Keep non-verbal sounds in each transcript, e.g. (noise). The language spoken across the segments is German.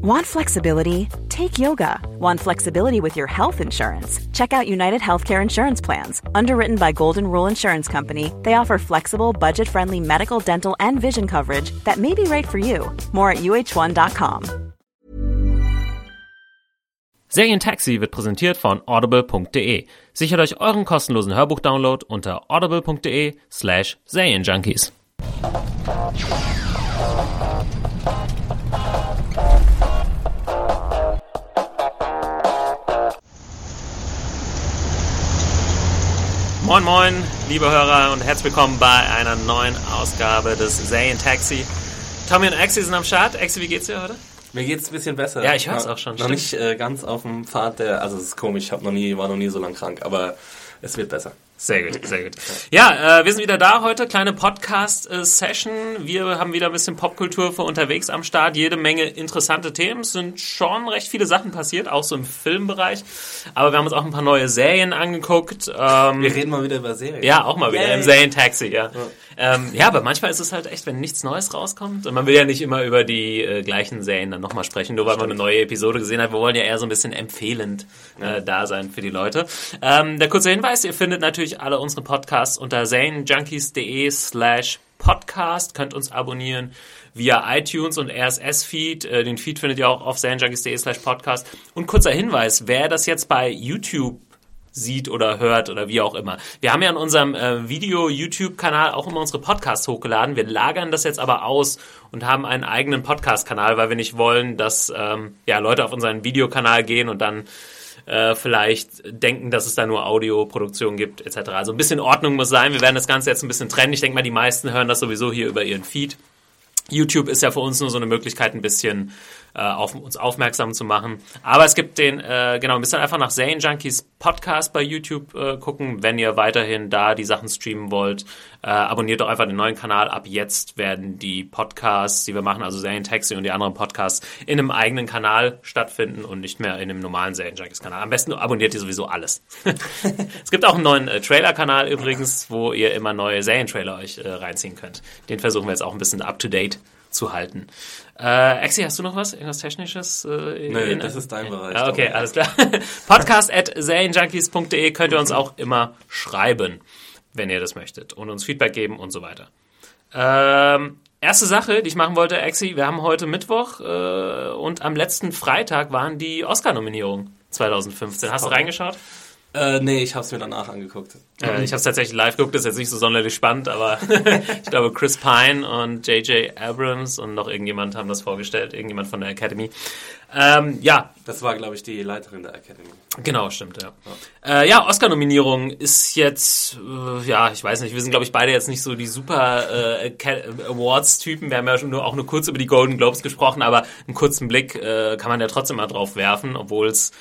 Want flexibility? Take yoga. Want flexibility with your health insurance? Check out United Healthcare Insurance Plans. Underwritten by Golden Rule Insurance Company, they offer flexible, budget friendly medical, dental, and vision coverage that may be right for you. More at uh1.com. Serientaxi wird präsentiert von audible.de. Sichert euch euren kostenlosen Hörbuchdownload unter audible.de Moin moin, liebe Hörer und herzlich willkommen bei einer neuen Ausgabe des Serientaxi. Tommy und Axi sind am Start. Axi, wie geht's dir heute? Mir geht's ein bisschen besser. Ja, ich hör's auch schon, Noch stimmt. nicht äh, ganz auf dem Pfad der, also es ist komisch, ich hab noch nie, war noch nie so lang krank, aber es wird besser. Sehr gut, sehr gut. Ja, äh, wir sind wieder da heute, kleine Podcast-Session. Wir haben wieder ein bisschen Popkultur für unterwegs am Start. Jede Menge interessante Themen. Es sind schon recht viele Sachen passiert, auch so im Filmbereich. Aber wir haben uns auch ein paar neue Serien angeguckt. Ähm, Wir reden mal wieder über Serien. ja, auch mal wieder Yay. im Serientaxi, ja. Ähm, ja, aber manchmal ist es halt echt, wenn nichts Neues rauskommt. Und man will ja nicht immer über die äh, gleichen Serien dann nochmal sprechen, nur weil man eine neue Episode gesehen hat. Wir wollen ja eher so ein bisschen empfehlend äh, da sein für die Leute. Ähm, der kurze Hinweis, ihr findet natürlich alle unsere Podcasts unter zanejunkies.de slash podcast. Könnt uns abonnieren via iTunes und RSS-Feed. Äh, den Feed findet ihr auch auf zanejunkies.de slash podcast. Und kurzer Hinweis, wer das jetzt bei YouTube sieht oder hört oder wie auch immer. Wir haben ja in unserem äh, Video-YouTube-Kanal auch immer unsere Podcasts hochgeladen. Wir lagern das jetzt aber aus und haben einen eigenen Podcast-Kanal, weil wir nicht wollen, dass ähm, ja, Leute auf unseren Videokanal gehen und dann äh, vielleicht denken, dass es da nur Audioproduktion gibt, etc. Also ein bisschen Ordnung muss sein. Wir werden das Ganze jetzt ein bisschen trennen. Ich denke mal, die meisten hören das sowieso hier über ihren Feed. YouTube ist ja für uns nur so eine Möglichkeit, ein bisschen äh, auf uns aufmerksam zu machen. Aber es gibt den, äh, genau, müsst dann einfach nach Zane Junkies Podcast bei YouTube äh, gucken, wenn ihr weiterhin da die Sachen streamen wollt. Äh, abonniert doch einfach den neuen Kanal. Ab jetzt werden die Podcasts, die wir machen, also Zane Taxi und die anderen Podcasts, in einem eigenen Kanal stattfinden und nicht mehr in einem normalen Zane Junkies Kanal. Am besten abonniert ihr sowieso alles. (laughs) es gibt auch einen neuen äh, Trailer-Kanal übrigens, wo ihr immer neue Serien-Trailer euch äh, reinziehen könnt. Den versuchen wir jetzt auch ein bisschen up-to-date zu halten. Äh, Axi, hast du noch was? Irgendwas Technisches? Äh, in- das ist dein Bereich. Ah, okay, alles klar. (laughs) Podcast at serienjunkies.de könnt ihr uns auch immer schreiben, wenn ihr das möchtet und uns Feedback geben und so weiter. Ähm, erste Sache, die ich machen wollte, Axi, wir haben heute Mittwoch äh, und am letzten Freitag waren die Oscar-Nominierungen 2015. Hast du reingeschaut? Äh, nee, ich hab's mir danach angeguckt. Äh, ich habe es tatsächlich live geguckt, das ist jetzt nicht so sonderlich spannend, aber (laughs) ich glaube Chris Pine und J.J. Abrams und noch irgendjemand haben das vorgestellt, irgendjemand von der Academy. Ähm, ja, Das war, glaube ich, die Leiterin der Academy. Genau, stimmt, ja. Äh, ja, Oscar-Nominierung ist jetzt, äh, ja, ich weiß nicht, wir sind, glaube ich, beide jetzt nicht so die super äh, Awards-Typen. Wir haben ja schon nur, auch nur kurz über die Golden Globes gesprochen, aber einen kurzen Blick äh, kann man ja trotzdem mal drauf werfen, obwohl es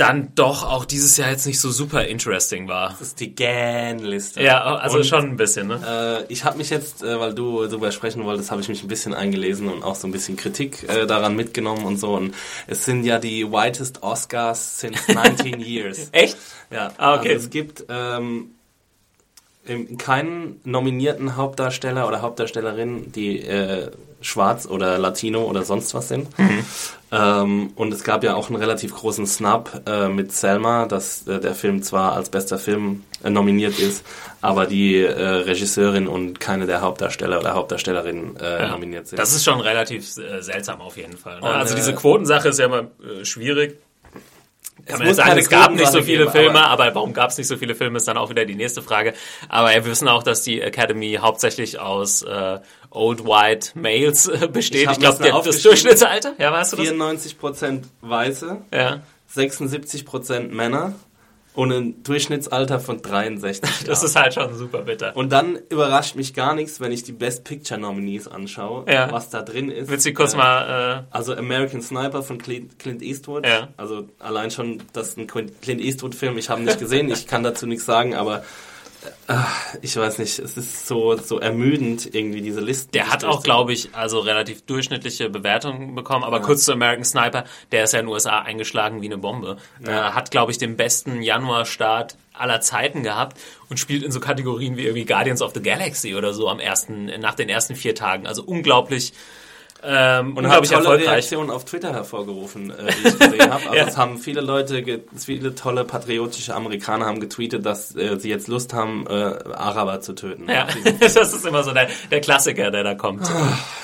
dann doch auch dieses Jahr jetzt nicht so super interesting war. Das ist die GAN-Liste. Ja, also Und, schon ein bisschen, ne? Äh, ich habe mich jetzt, äh, weil du darüber sprechen wolltest, habe ich mich ein bisschen eingelesen und auch so ein bisschen Kritik äh, daran mitgenommen und so. Und es sind ja die whitest Oscars since (laughs) 19 years. Echt? Ja, Ah, okay. also es gibt ähm, keinen nominierten Hauptdarsteller oder Hauptdarstellerin, die äh, schwarz oder Latino oder sonst was sind. Mhm. Ähm, und es gab ja auch einen relativ großen Snap äh, mit Selma, dass äh, der Film zwar als bester Film äh, nominiert ist, aber die äh, Regisseurin und keine der Hauptdarsteller oder Hauptdarstellerin äh, nominiert sind. Das ist schon relativ äh, seltsam auf jeden Fall. Ne? Und, also äh, diese Quotensache ist ja immer äh, schwierig. Kann man muss jetzt sagen, es gab nicht so viele geben, Filme, aber- aber, warum gab es nicht so viele Filme, ist dann auch wieder die nächste Frage. Aber wir wissen auch, dass die Academy hauptsächlich aus äh, Old White Males äh, besteht. Ich Ich, glaube, das. Durchschnittsalter, ja, weißt du das? 94% Weiße, Ja. 76% Männer und ein Durchschnittsalter von 63 (laughs) Jahren. Das ist halt schon super bitter. Und dann überrascht mich gar nichts, wenn ich die Best Picture Nominees anschaue, Ja. was da drin ist. Willst du kurz Äh, mal, Also American Sniper von Clint, Clint Eastwood. Ja. Also allein schon, das ist ein Clint Eastwood-Film. Ich habe ihn nicht gesehen, ich kann dazu nichts sagen, aber äh, ich weiß nicht, es ist so, so ermüdend irgendwie diese Liste. Der hat auch, glaube ich, also relativ durchschnittliche Bewertungen bekommen. Aber kurz zu American Sniper, der ist ja in den USA eingeschlagen wie eine Bombe. Äh, hat, glaube ich, den besten Januarstart aller Zeiten gehabt und spielt in so Kategorien wie irgendwie Guardians of the Galaxy oder so am ersten, nach den ersten vier Tagen. Also unglaublich Ähm, Und unglaublich tolle erfolgreich. Reaktionen auf Twitter hervorgerufen, äh, die ich gesehen habe. (laughs) Also Ja. es haben viele Leute, viele tolle patriotische Amerikaner haben getweetet, dass äh, sie jetzt Lust haben, äh, Araber zu töten. Ja, (laughs) das ist immer so der, der Klassiker, der da kommt.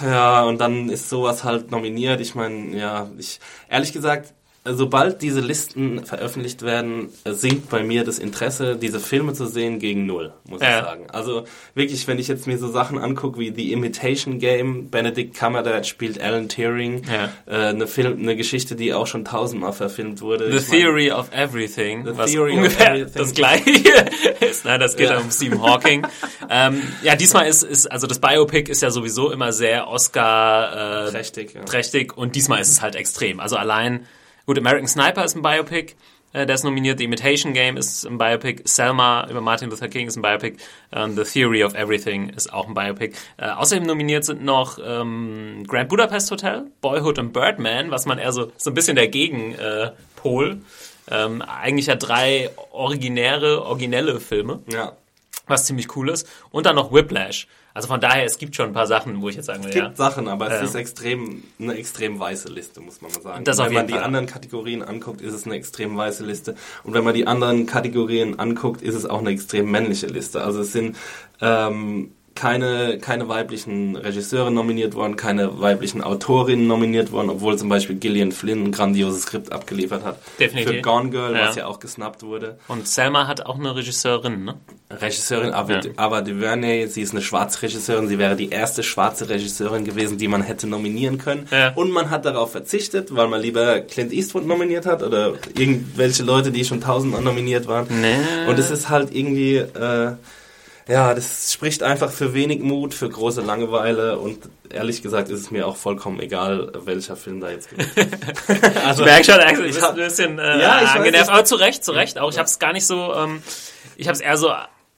Ja, und dann ist sowas halt nominiert. Ich meine, ja, ich ehrlich gesagt, sobald diese Listen veröffentlicht werden, äh, sinkt bei mir das Interesse, diese Filme zu sehen, gegen null, muss Ja. ich sagen. Also wirklich, wenn ich jetzt mir so Sachen angucke wie The Imitation Game, Benedict Cumberbatch spielt Alan Turing, Ja. äh, eine Film, eine Geschichte, die auch schon tausendmal verfilmt wurde. The Ich mein, Theory of Everything, The was Theory of ungefähr Everything. das gleiche (laughs) ist. Nein, das geht ja. um Stephen Hawking. (laughs) ähm, ja, diesmal ist, ist, also das Biopic ist ja sowieso immer sehr Oscar äh, Trächtig, ja. trächtig und diesmal ist es halt extrem. Also allein, gut, American Sniper ist ein Biopic, äh, der ist nominiert, The Imitation Game ist ein Biopic, Selma über Martin Luther King ist ein Biopic, ähm, The Theory of Everything ist auch ein Biopic. Äh, außerdem nominiert sind noch ähm, Grand Budapest Hotel, Boyhood und Birdman, was man eher so, so ein bisschen der Gegenpol. Äh, Pol. ähm, eigentlich ja drei originäre, originelle Filme Ja. was ziemlich cool ist. Und dann noch Whiplash. Also von daher, es gibt schon ein paar Sachen, wo ich jetzt sagen will, Es gibt ja. Sachen, aber es Ja. ist extrem, eine extrem weiße Liste, muss man mal sagen. Das wenn man die Fall. anderen Kategorien anguckt, ist es eine extrem weiße Liste. Und wenn man die anderen Kategorien anguckt, ist es auch eine extrem männliche Liste. Also es sind ähm, keine, keine weiblichen Regisseure nominiert worden, keine weiblichen Autorinnen nominiert worden, obwohl zum Beispiel Gillian Flynn ein grandioses Skript abgeliefert hat. Definitiv. Für Gone Girl, Ja. was ja auch gesnappt wurde. Und Selma hat auch eine Regisseurin, ne? Regisseurin Ava, Ja. Ava DuVernay, sie ist eine schwarze Regisseurin, sie wäre die erste schwarze Regisseurin gewesen, die man hätte nominieren können. Ja. Und man hat darauf verzichtet, weil man lieber Clint Eastwood nominiert hat oder irgendwelche Leute, die schon tausendmal nominiert waren. Nee. Und es ist halt irgendwie, äh, ja, das spricht einfach für wenig Mut, für große Langeweile und ehrlich gesagt ist es mir auch vollkommen egal, welcher Film da jetzt gewinnt. (laughs) also, Ich merke schon, Axel, ich hab- ein bisschen äh, Ja, ich weiß, angenervt. ich- Aber zu Recht, zu Recht auch. Ich habe es gar nicht so, ähm, ich habe es eher so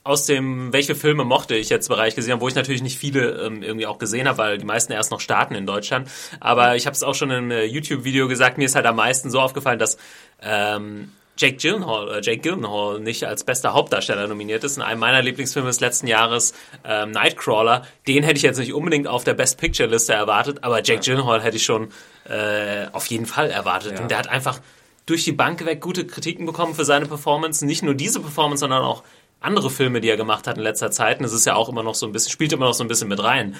aus dem, welche Filme mochte ich jetzt Bereich gesehen habe, wo ich natürlich nicht viele ähm, irgendwie auch gesehen habe, weil die meisten erst noch starten in Deutschland. Aber ich habe es auch schon in einem äh, YouTube-Video gesagt, mir ist halt am meisten so aufgefallen, dass ähm, Jake Gyllenhaal, äh, Jake Gyllenhaal nicht als bester Hauptdarsteller nominiert ist. In einem meiner Lieblingsfilme des letzten Jahres, ähm, Nightcrawler. Den hätte ich jetzt nicht unbedingt auf der Best Picture Liste erwartet, aber Jake Gyllenhaal hätte ich schon äh, auf jeden Fall erwartet. Ja. Und der hat einfach durch die Bank weg gute Kritiken bekommen für seine Performance. Nicht nur diese Performance, sondern auch andere Filme, die er gemacht hat in letzter Zeit. Und das ist ja auch immer noch so ein bisschen, spielt immer noch so ein bisschen mit rein.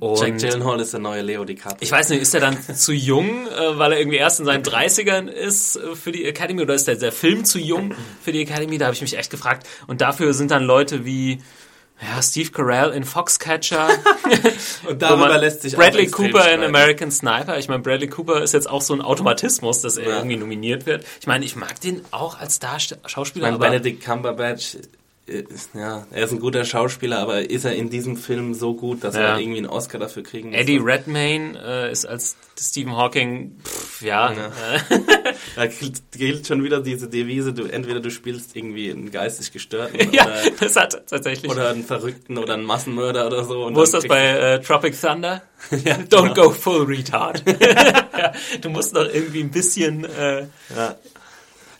Und Jack Gyllenhaal ist der neue Leo DiCaprio. ich weiß nicht, ist er dann zu jung, äh, weil er irgendwie erst in seinen 30ern ist äh, für die Academy oder ist der, der Film zu jung für die Academy? Da habe ich mich echt gefragt. Und dafür sind dann Leute wie ja, Steve Carell in Foxcatcher. (laughs) Und darüber lässt sich auch Bradley Cooper in. American Sniper. Ich meine, Bradley Cooper ist jetzt auch so ein Automatismus, dass er Ja. irgendwie nominiert wird. Ich meine, ich mag den auch als Darsteller, Schauspieler, Mein aber Benedict Cumberbatch, ja, er ist ein guter Schauspieler, aber ist er in diesem Film so gut, dass Ja. er irgendwie einen Oscar dafür kriegen muss? Eddie Redmayne äh, ist als Stephen Hawking, pff, ja, Ja. (laughs) Da gilt, schon wieder diese Devise, du entweder du spielst irgendwie einen geistig Gestörten (laughs) ja, oder, das hat tatsächlich. oder einen Verrückten oder einen Massenmörder oder so. Wo ist das bei äh, Tropic Thunder? (laughs) ja, Don't genau. go full retard. du musst doch irgendwie ein bisschen. Äh,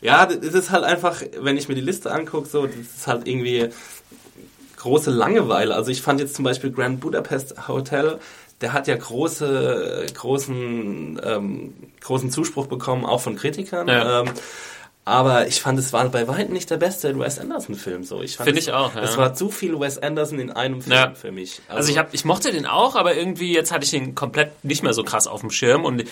Ja. das ist halt einfach, wenn ich mir die Liste angucke, so, das ist halt irgendwie große Langeweile. Also ich fand jetzt zum Beispiel Grand Budapest Hotel, der hat ja große, großen, ähm, großen Zuspruch bekommen, auch von Kritikern. Ja. Ähm, aber ich fand, es war bei weitem nicht der beste Wes Anderson-Film. So. Ich fand, Finde es- ich auch, ja. Es war zu viel Wes Anderson in einem Film Ja. für mich. also ich hab, ich mochte den auch, aber irgendwie jetzt hatte ich ihn komplett nicht mehr so krass auf dem Schirm und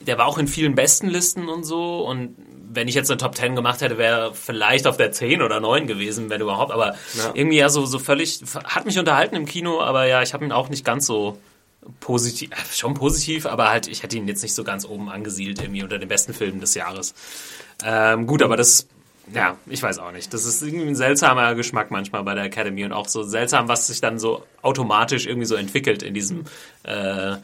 der war auch in vielen Bestenlisten und so und wenn ich jetzt eine Top 10 gemacht hätte, wäre vielleicht auf der 10 oder 9 gewesen, wenn überhaupt, aber Ja. irgendwie ja so, so völlig, hat mich unterhalten im Kino, aber ja, ich habe ihn auch nicht ganz so positiv, äh, schon positiv, aber halt, ich hätte ihn jetzt nicht so ganz oben angesiedelt irgendwie unter den besten Filmen des Jahres. Ähm, gut, aber das, ja, ich weiß auch nicht. Das ist irgendwie ein seltsamer Geschmack manchmal bei der Academy und auch so seltsam, was sich dann so automatisch irgendwie so entwickelt in diesem, äh,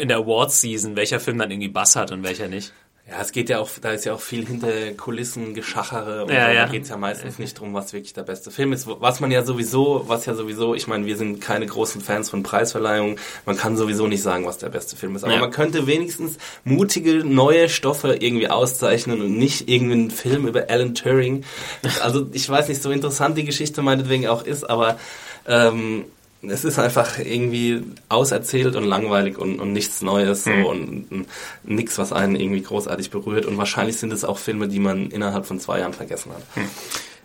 in der Awards-Season, welcher Film dann irgendwie Bass hat und welcher nicht. Ja, es geht ja auch, da ist ja auch viel hinter Kulissen Geschachere und Ja, so. ja. da geht es ja meistens nicht drum, was wirklich der beste Film ist. Was man ja sowieso, was ja sowieso, ich meine, wir sind keine großen Fans von Preisverleihungen, man kann sowieso nicht sagen, was der beste Film ist. Aber Ja. man könnte wenigstens mutige neue Stoffe irgendwie auszeichnen und nicht irgendeinen Film über Alan Turing. Also ich weiß nicht, so interessant die Geschichte meinetwegen auch ist, aber ähm, es ist einfach irgendwie auserzählt und langweilig und, und nichts Neues so Hm. und, und nichts, was einen irgendwie großartig berührt. Und wahrscheinlich sind es auch Filme, die man innerhalb von zwei Jahren vergessen hat. Hm.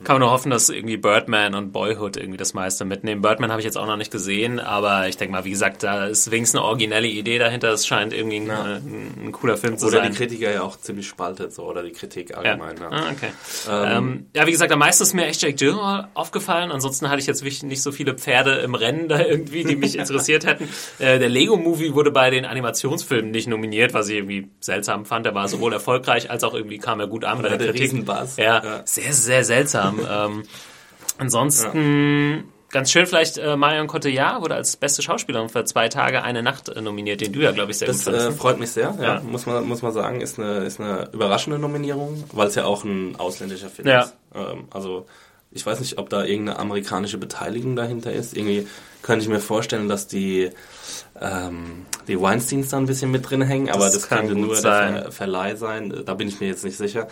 Kann man nur hoffen, dass irgendwie Birdman und Boyhood irgendwie das meiste mitnehmen. Birdman habe ich jetzt auch noch nicht gesehen, aber ich denke mal, wie gesagt, da ist wenigstens eine originelle Idee dahinter. Es scheint irgendwie ein, ein, ein cooler Film zu Oder sein. die Kritiker ja auch ziemlich spaltet, so, oder die Kritik Ja. allgemein. Ja. Ah, okay. Ähm, ja, wie gesagt, am meisten ist mir echt Jake Gyllenhaal aufgefallen. Ansonsten hatte ich jetzt wirklich nicht so viele Pferde im Rennen da irgendwie, die mich (laughs) interessiert hätten. Äh, der Lego-Movie wurde bei den Animationsfilmen nicht nominiert, was ich irgendwie seltsam fand. Der war sowohl erfolgreich als auch irgendwie kam er gut an bei der hatte Kritik. Ja, Ja. sehr, sehr seltsam. (laughs) ähm, ansonsten... Ganz schön vielleicht, äh, Marion Cotillard wurde als beste Schauspielerin für zwei Tage, eine Nacht äh, nominiert, den du ja, glaube ich, sehr Das gut äh, fandest. freut mich sehr, ja, Ja. Muss, man, muss man sagen. Ist eine, ist eine überraschende Nominierung, weil es ja auch ein ausländischer Film Ja. ist. Ähm, also ich weiß nicht, ob da irgendeine amerikanische Beteiligung dahinter ist. Irgendwie könnte ich mir vorstellen, dass die, ähm, die Weinsteins da ein bisschen mit drin hängen, aber Das das, könnte nur sein. der Ver Verleih sein. Da bin ich mir jetzt nicht sicher.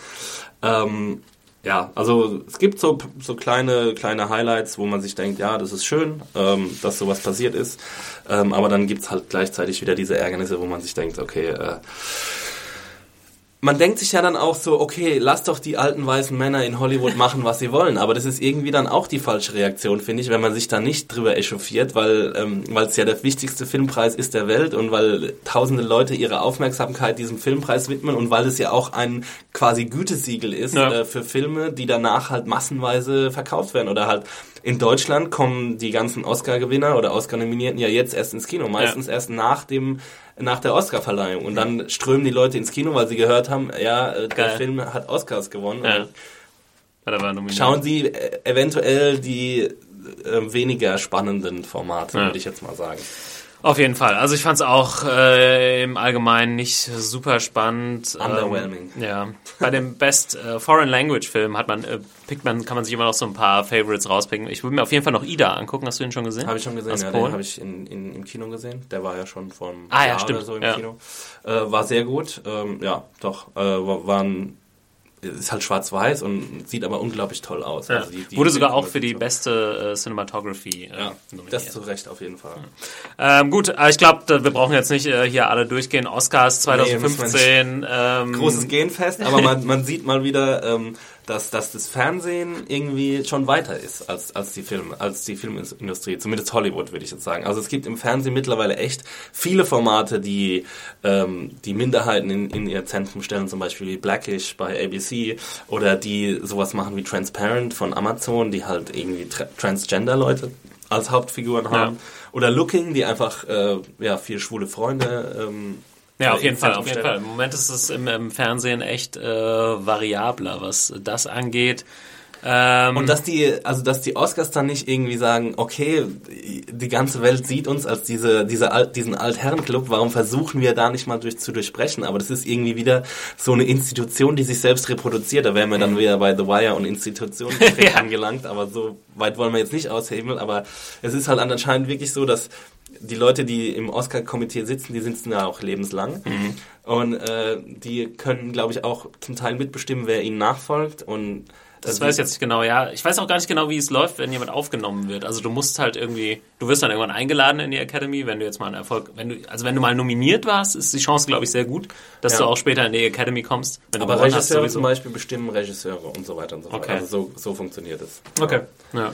Ähm, ja, also es gibt so, so kleine, kleine Highlights, wo man sich denkt, ja, das ist schön, ähm, dass sowas passiert ist. Ähm, aber dann gibt's halt gleichzeitig wieder diese Ärgernisse, wo man sich denkt, okay, äh, man denkt sich ja dann auch so, okay, lass doch die alten weißen Männer in Hollywood (laughs) machen, was sie wollen. Aber das ist irgendwie dann auch die falsche Reaktion, finde ich, wenn man sich da nicht drüber echauffiert, weil ähm, weil es ja der wichtigste Filmpreis ist der Welt und weil tausende Leute ihre Aufmerksamkeit diesem Filmpreis widmen und weil es ja auch ein quasi Gütesiegel ist Ja. äh, für Filme, die danach halt massenweise verkauft werden oder halt in Deutschland kommen die ganzen Oscar-Gewinner oder Oscar-Nominierten ja jetzt erst ins Kino, meistens erst nach dem nach der Oscar-Verleihung und dann strömen die Leute ins Kino, weil sie gehört haben, ja, äh, der Geil. Film hat Oscars gewonnen. Ja. Schauen Sie äh, eventuell die äh, weniger spannenden Formate, Ja. würde ich jetzt mal sagen. Auf jeden Fall. Also ich fand es auch äh, im Allgemeinen nicht super spannend. Underwhelming. Ähm, ja. Bei dem Best äh, Foreign Language Film hat man, äh, pickt man, kann man sich immer noch so ein paar Favorites rauspicken. Ich würde mir auf jeden Fall noch Ida angucken. Hast du ihn schon gesehen? Habe ich schon gesehen, Aus ja, Polen? den habe ich in, in, im Kino gesehen. Der war ja schon vor einem Ah, ja, Jahr stimmt, oder so im ja. Kino. Äh, war sehr gut. Ähm, ja, doch. Äh, war ein, ist halt schwarz-weiß und sieht aber unglaublich toll aus. Ja. Also die- die Wurde sogar auch für die Bildkomposition. beste äh, Cinematography äh, Ja, nominiert. das zu Recht auf jeden Fall. Ähm, gut, äh, ich glaube, wir brauchen jetzt nicht äh, hier alle durchgehen. Oscars Nee, müssen wir 2015. ähm, großes Genfest, aber man, man sieht mal wieder, ähm, dass, dass das Fernsehen irgendwie schon weiter ist als, als die Film, als die Filmindustrie, zumindest Hollywood würde ich jetzt sagen. Also es gibt im Fernsehen mittlerweile echt viele Formate, die ähm, die Minderheiten in, in ihr Zentrum stellen, zum Beispiel wie Blackish bei ABC oder die sowas machen wie Transparent von Amazon, die halt irgendwie tra Transgender-Leute als Hauptfiguren haben. Oder Looking, die einfach äh, ja vier schwule Freunde ähm, Ja, auf äh, jeden ins Fall, auf jeden. Fall. Im Moment ist es im, im Fernsehen echt äh, variabler, was das angeht. Ähm, Und dass die, also dass die Oscars dann nicht irgendwie sagen, okay, die ganze Welt sieht uns als diese, diese Alt, diesen Altherrenclub, warum versuchen wir da nicht mal durch, zu durchbrechen? Aber das ist irgendwie wieder so eine Institution, die sich selbst reproduziert. Da wären wir dann wieder bei The Wire und Institutionen (laughs) Ja. angelangt, aber so weit wollen wir jetzt nicht aushebeln. Aber es ist halt anscheinend wirklich so, dass die Leute, die im Oscar-Komitee sitzen, die sitzen ja auch lebenslang. Und äh, die können, glaube ich, auch zum Teil mitbestimmen, wer ihnen nachfolgt. Und das weiß ich jetzt nicht genau, ja. Ich weiß auch gar nicht genau, wie es läuft, wenn jemand aufgenommen wird. Also du musst halt irgendwie, du wirst dann irgendwann eingeladen in die Academy, wenn du jetzt mal einen Erfolg, wenn du, also wenn du mal nominiert warst, ist die Chance, glaube ich, sehr gut, dass Ja. du auch später in die Academy kommst. Aber hast, Regisseure sowieso. zum Beispiel bestimmen Regisseure und so weiter und so fort. Okay. Also so, so funktioniert es. Okay. Ja.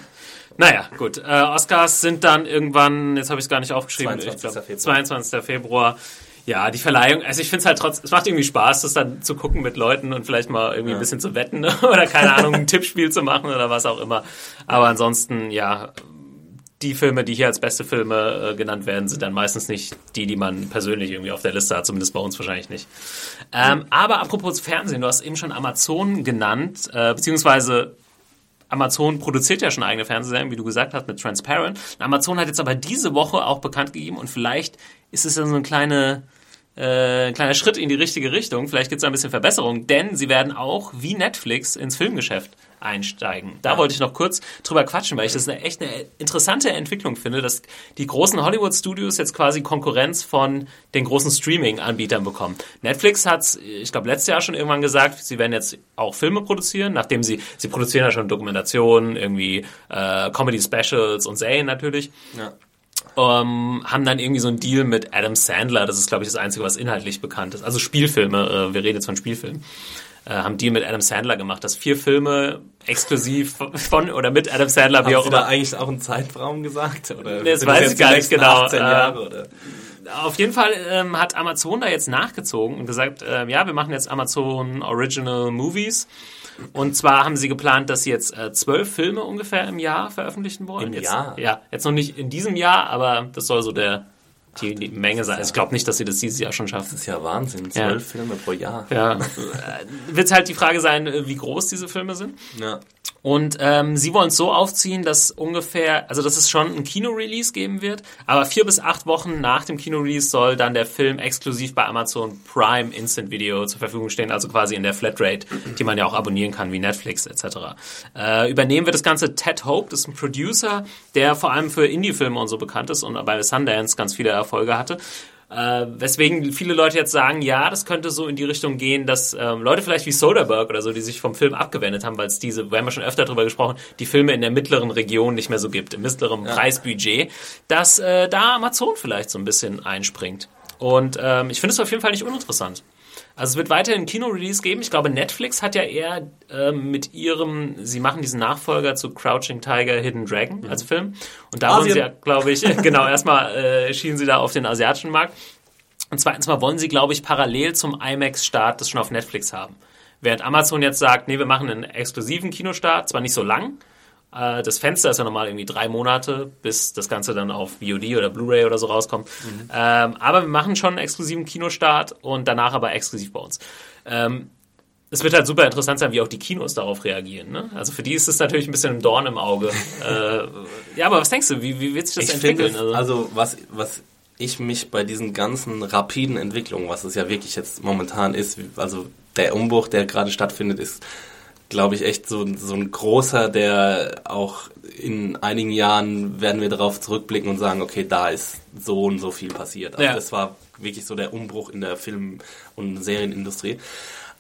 Naja, gut. Äh, Oscars sind dann irgendwann, jetzt habe ich es gar nicht aufgeschrieben, 22. ich glaub, Februar. 22. Februar. Ja, die Verleihung, also ich finde es halt trotzdem, es macht irgendwie Spaß, das dann zu gucken mit Leuten und vielleicht mal irgendwie ein bisschen zu wetten (laughs) oder keine Ahnung, ein Tippspiel zu machen oder was auch immer. Aber ansonsten, ja, die Filme, die hier als beste Filme äh, genannt werden, sind dann meistens nicht die, die man persönlich irgendwie auf der Liste hat, zumindest bei uns wahrscheinlich nicht. Ähm, aber apropos Fernsehen, du hast eben schon Amazon genannt, äh, beziehungsweise Amazon produziert ja schon eigene Fernsehserien, wie du gesagt hast, mit Transparent. Amazon hat jetzt aber diese Woche auch bekannt gegeben und vielleicht ist es ja so eine kleine, äh, ein kleiner Schritt in die richtige Richtung. Vielleicht gibt es ein bisschen Verbesserung, denn sie werden auch wie Netflix ins Filmgeschäft einsteigen. Da wollte ich noch kurz drüber quatschen, weil ich das eine echt eine interessante Entwicklung finde, dass die großen Hollywood-Studios jetzt quasi Konkurrenz von den großen Streaming-Anbietern bekommen. Netflix hat, ich glaube, letztes Jahr schon irgendwann gesagt, sie werden jetzt auch Filme produzieren, nachdem sie, sie produzieren ja schon Dokumentationen, irgendwie äh, Comedy-Specials und Serien natürlich. Ja. ähm, haben dann irgendwie so einen Deal mit Adam Sandler. Das ist, glaube ich, das Einzige, was inhaltlich bekannt ist. Also Spielfilme, äh, wir reden jetzt von Spielfilmen. Äh, haben Deal mit Adam Sandler gemacht, dass vier Filme exklusiv von oder mit Adam Sandler, wie Haben auch Sie immer. da eigentlich auch einen Zeitraum gesagt? Oder das weiß ich gar nicht genau. 18 Jahre, äh, oder? Auf jeden Fall ähm, hat Amazon da jetzt nachgezogen und gesagt, äh, ja, wir machen jetzt Amazon Original Movies. Und zwar haben sie geplant, dass sie jetzt äh, zwölf Filme ungefähr im Jahr veröffentlichen wollen. Im jetzt, Jahr? Ja, jetzt noch nicht in diesem Jahr, aber das soll so der die, die Menge sein. Also ich glaube nicht, dass sie das dieses Jahr schon schaffen. Das ist ja Wahnsinn. Zwölf ja. Filme pro Jahr. Ja. Wird halt die Frage sein, äh, wie groß diese Filme sind. Ja. Und ähm, sie wollen es so aufziehen, dass ungefähr, also dass es schon ein Kino-Release geben wird, aber vier bis acht Wochen nach dem Kino-Release soll dann der Film exklusiv bei Amazon Prime Instant Video zur Verfügung stehen, also quasi in der Flatrate, die man ja auch abonnieren kann, wie Netflix etc. Äh, übernehmen wird das Ganze Ted Hope, das ist ein Producer, der vor allem für Indie-Filme und so bekannt ist und bei Sundance ganz viele Erfolge hatte. Äh, weswegen viele Leute jetzt sagen, ja, das könnte so in die Richtung gehen, dass ähm, Leute vielleicht wie Soderbergh oder so, die sich vom Film abgewendet haben, weil es diese, wir haben ja schon öfter darüber gesprochen, die Filme in der mittleren Region nicht mehr so gibt, im mittleren ja. Preisbudget, dass äh, da Amazon vielleicht so ein bisschen einspringt. Und ähm, ich finde es auf jeden Fall nicht uninteressant. Also es wird weiterhin Kino-Release geben. Ich glaube, Netflix hat ja eher ähm, mit ihrem, sie machen diesen Nachfolger zu Crouching Tiger, Hidden Dragon mhm. als Film. Und da wollen sie ja, glaube ich, (laughs) genau, erstmal äh, schienen sie da auf den asiatischen Markt. Und zweitens mal wollen sie, glaube ich, parallel zum IMAX-Start das schon auf Netflix haben. Während Amazon jetzt sagt, nee, wir machen einen exklusiven Kinostart, zwar nicht so lang, äh, das Fenster ist ja normal irgendwie drei Monate, bis das Ganze dann auf VOD oder Blu-ray oder so rauskommt. Mhm. Ähm, aber wir machen schon einen exklusiven Kinostart und danach aber exklusiv bei uns. Ähm, es wird halt super interessant sein, wie auch die Kinos darauf reagieren. Ne? Also für die ist es natürlich ein bisschen ein Dorn im Auge. (laughs) äh, ja, aber was denkst du, wie, wie wird sich das ich entwickeln? Finde, also, also was, was ich mich bei diesen ganzen rapiden Entwicklungen, was es ja wirklich jetzt momentan ist, also der Umbruch, der gerade stattfindet, ist glaube ich, echt so, so ein großer, der auch in einigen Jahren werden wir darauf zurückblicken und sagen, okay, da ist so und so viel passiert. Also ja. das war wirklich so der Umbruch in der Film- und Serienindustrie.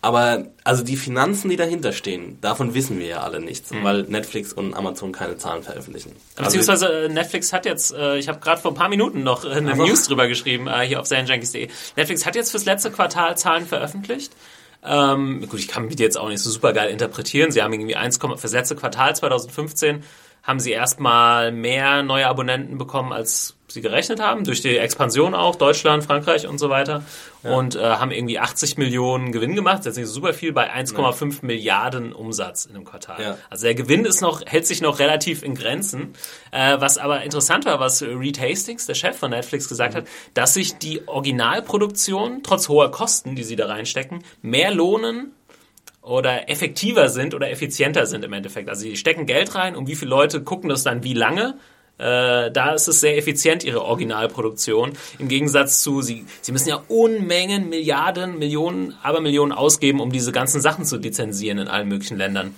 Aber also die Finanzen, die dahinter stehen, davon wissen wir ja alle nichts, mhm. weil Netflix und Amazon keine Zahlen veröffentlichen. Also Beziehungsweise also, Netflix hat jetzt, äh, ich habe gerade vor ein paar Minuten noch eine also. News drüber geschrieben, äh, hier auf serienjunkies.de. Netflix hat jetzt fürs letzte Quartal Zahlen veröffentlicht. Ähm, gut, ich kann die jetzt auch nicht so super geil interpretieren. Sie haben irgendwie 1, fürs letzte Quartal 2015 haben sie erstmal mehr neue Abonnenten bekommen, als sie gerechnet haben, durch die Expansion auch, Deutschland, Frankreich und so weiter. Ja. Und äh, haben irgendwie 80 Millionen Gewinn gemacht, das ist nicht super viel, bei 1,5 ja. Milliarden Umsatz in einem Quartal. Ja. Also der Gewinn ist noch, hält sich noch relativ in Grenzen. Äh, was aber interessant war, was Reed Hastings, der Chef von Netflix, gesagt mhm. hat, dass sich die Originalproduktion, trotz hoher Kosten, die sie da reinstecken, mehr lohnen oder effektiver sind oder effizienter sind im Endeffekt. Also sie stecken Geld rein und wie viele Leute gucken das dann wie lange. Äh, da ist es sehr effizient, ihre Originalproduktion. Im Gegensatz zu, sie, sie müssen ja Unmengen, Milliarden, Millionen, Abermillionen ausgeben, um diese ganzen Sachen zu lizenzieren in allen möglichen Ländern.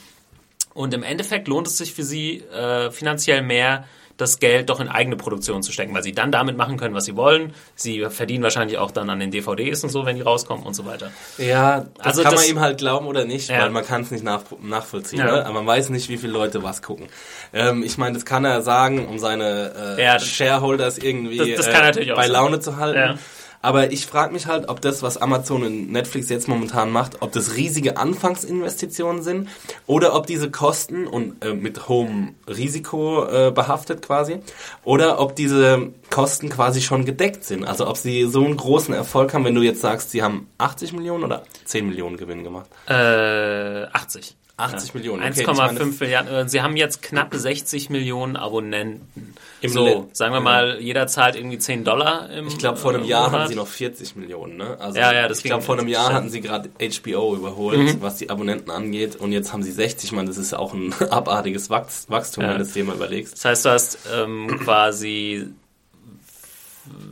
Und im Endeffekt lohnt es sich für sie äh, finanziell mehr, das Geld doch in eigene Produktion zu stecken, weil sie dann damit machen können, was sie wollen. Sie verdienen wahrscheinlich auch dann an den DVDs und so, wenn die rauskommen und so weiter. Ja, das also kann das, man ihm halt glauben oder nicht, ja. weil man kann es nicht nach, nachvollziehen. Ja. Ne? Aber man weiß nicht, wie viele Leute was gucken. Ähm, ich meine, das kann er sagen, um seine äh, ja, Shareholders irgendwie das äh, bei Laune zu halten. Aber ich frage mich halt, ob das, was Amazon und Netflix jetzt momentan macht, ob das riesige Anfangsinvestitionen sind oder ob diese Kosten und äh, mit hohem Risiko äh, behaftet quasi oder ob diese Kosten quasi schon gedeckt sind. Also ob sie so einen großen Erfolg haben, wenn du jetzt sagst, sie haben 80 Millionen oder 10 Millionen Gewinn gemacht. Äh, 80. 80 ja. Millionen. Okay, 1,5 Milliarden. Sie haben jetzt knapp 60 Millionen Abonnenten. Im so, Net sagen wir mal, jeder zahlt irgendwie 10 Dollar im Ich glaube, vor einem Jahr hatten sie noch 40 Millionen. Ne? Also, ja, ja, das ich glaube, vor einem Jahr hatten sie gerade HBO überholt, mhm. was die Abonnenten angeht. Und jetzt haben sie 60. Ich meine, das ist ja auch ein (laughs) abartiges Wachstum, ja. wenn du das Thema überlegst. Das heißt, du hast ähm, quasi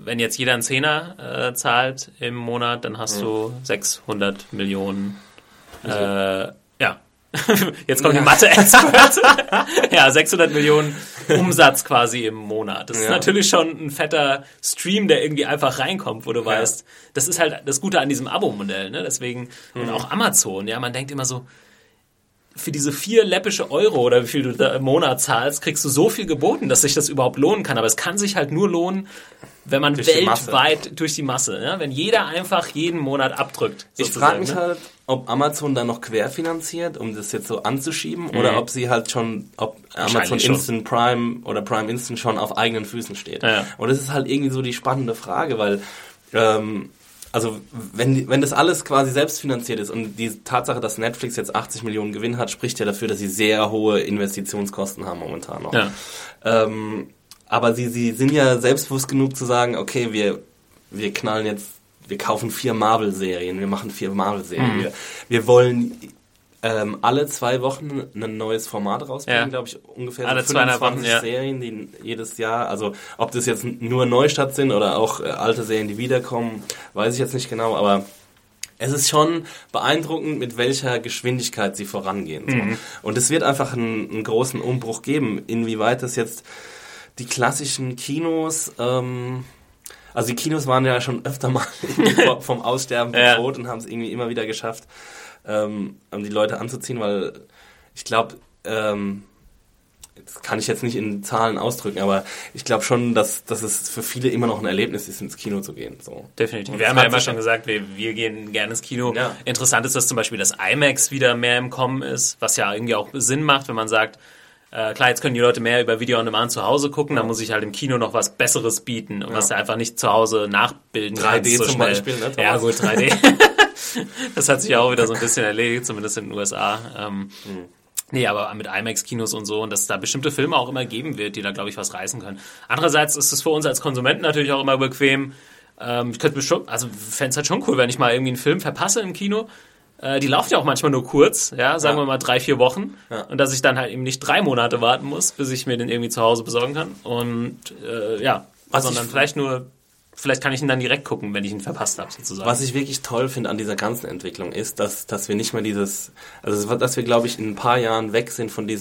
wenn jetzt jeder einen Zehner äh, zahlt im Monat, dann hast mhm. du 600 Millionen. Äh, ja, (laughs) Jetzt kommt (laughs) ja. die Mathe-Experte. ja, 600 Millionen Umsatz quasi im Monat. Das ja. ist natürlich schon ein fetter Stream, der irgendwie einfach reinkommt, wo du ja. weißt, das ist halt das Gute an diesem Abo-Modell. Ne? Deswegen, mhm. und auch Amazon, ja, man denkt immer so, für diese vier läppische Euro oder wie viel du da im Monat zahlst, kriegst du so viel geboten, dass sich das überhaupt lohnen kann. Aber es kann sich halt nur lohnen, wenn man durch weltweit die durch die Masse, ja? wenn jeder einfach jeden Monat abdrückt. Ich frage mich ne? halt, ob Amazon da noch querfinanziert, um das jetzt so anzuschieben, mhm. oder ob sie halt schon, ob Amazon Instant Prime oder Prime Instant schon auf eigenen Füßen steht. Ja. Und das ist halt irgendwie so die spannende Frage, weil ähm, also wenn, wenn das alles quasi selbstfinanziert ist und die Tatsache, dass Netflix jetzt 80 Millionen Gewinn hat, spricht ja dafür, dass sie sehr hohe Investitionskosten haben momentan noch. Ja. Ähm, aber sie, sie sind ja selbstbewusst genug zu sagen, okay, wir, wir knallen jetzt, wir kaufen vier Marvel-Serien, wir machen vier Marvel-Serien. Mhm. Wir, wir wollen ähm, alle zwei Wochen ein neues Format rausbringen, ja. glaube ich, ungefähr alle so 25 Wochen. Serien, die jedes Jahr, also ob das jetzt nur Neustadt sind oder auch äh, alte Serien, die wiederkommen, weiß ich jetzt nicht genau, aber es ist schon beeindruckend, mit welcher Geschwindigkeit sie vorangehen. So. Mhm. Und es wird einfach einen, einen, großen Umbruch geben, inwieweit das jetzt die klassischen Kinos, ähm, also die Kinos waren ja schon öfter mal (laughs) vom Aussterben bedroht ja. und haben es irgendwie immer wieder geschafft, ähm, um die Leute anzuziehen, weil ich glaube, ähm, das kann ich jetzt nicht in Zahlen ausdrücken, aber ich glaube schon, dass, dass es für viele immer noch ein Erlebnis ist, ins Kino zu gehen. So. Definitiv. wir haben ja immer schon gesagt, wir, wir gehen gerne ins Kino. Ja. Interessant ist, dass zum Beispiel das IMAX wieder mehr im Kommen ist, was ja irgendwie auch Sinn macht, wenn man sagt, äh, klar, jetzt können die Leute mehr über Video on Demand zu Hause gucken, da muss ich halt im Kino noch was Besseres bieten und ja. was du einfach nicht zu Hause nachbilden 3D kannst. 3D so zum schnell. Beispiel, ne? Ja, gut, 3D. (laughs) (laughs) das hat sich auch wieder so ein bisschen erledigt, zumindest in den USA. Ähm, hm. Nee, aber mit IMAX-Kinos und so und dass es da bestimmte Filme auch immer geben wird, die da, glaube ich, was reißen können. Andererseits ist es für uns als Konsumenten natürlich auch immer bequem. Ähm, ich könnte schon, also fände es halt schon cool, wenn ich mal irgendwie einen Film verpasse im Kino. Äh, die laufen ja auch manchmal nur kurz, ja, sagen ja. wir mal drei, vier Wochen. Ja. Und dass ich dann halt eben nicht drei Monate warten muss, bis ich mir den irgendwie zu Hause besorgen kann. Und äh, ja, was sondern vielleicht nur vielleicht kann ich ihn dann direkt gucken, wenn ich ihn verpasst habe, sozusagen. Was ich wirklich toll finde an dieser ganzen Entwicklung ist, dass, dass wir nicht mehr dieses, also dass wir, glaube ich, in ein paar Jahren weg sind von diesem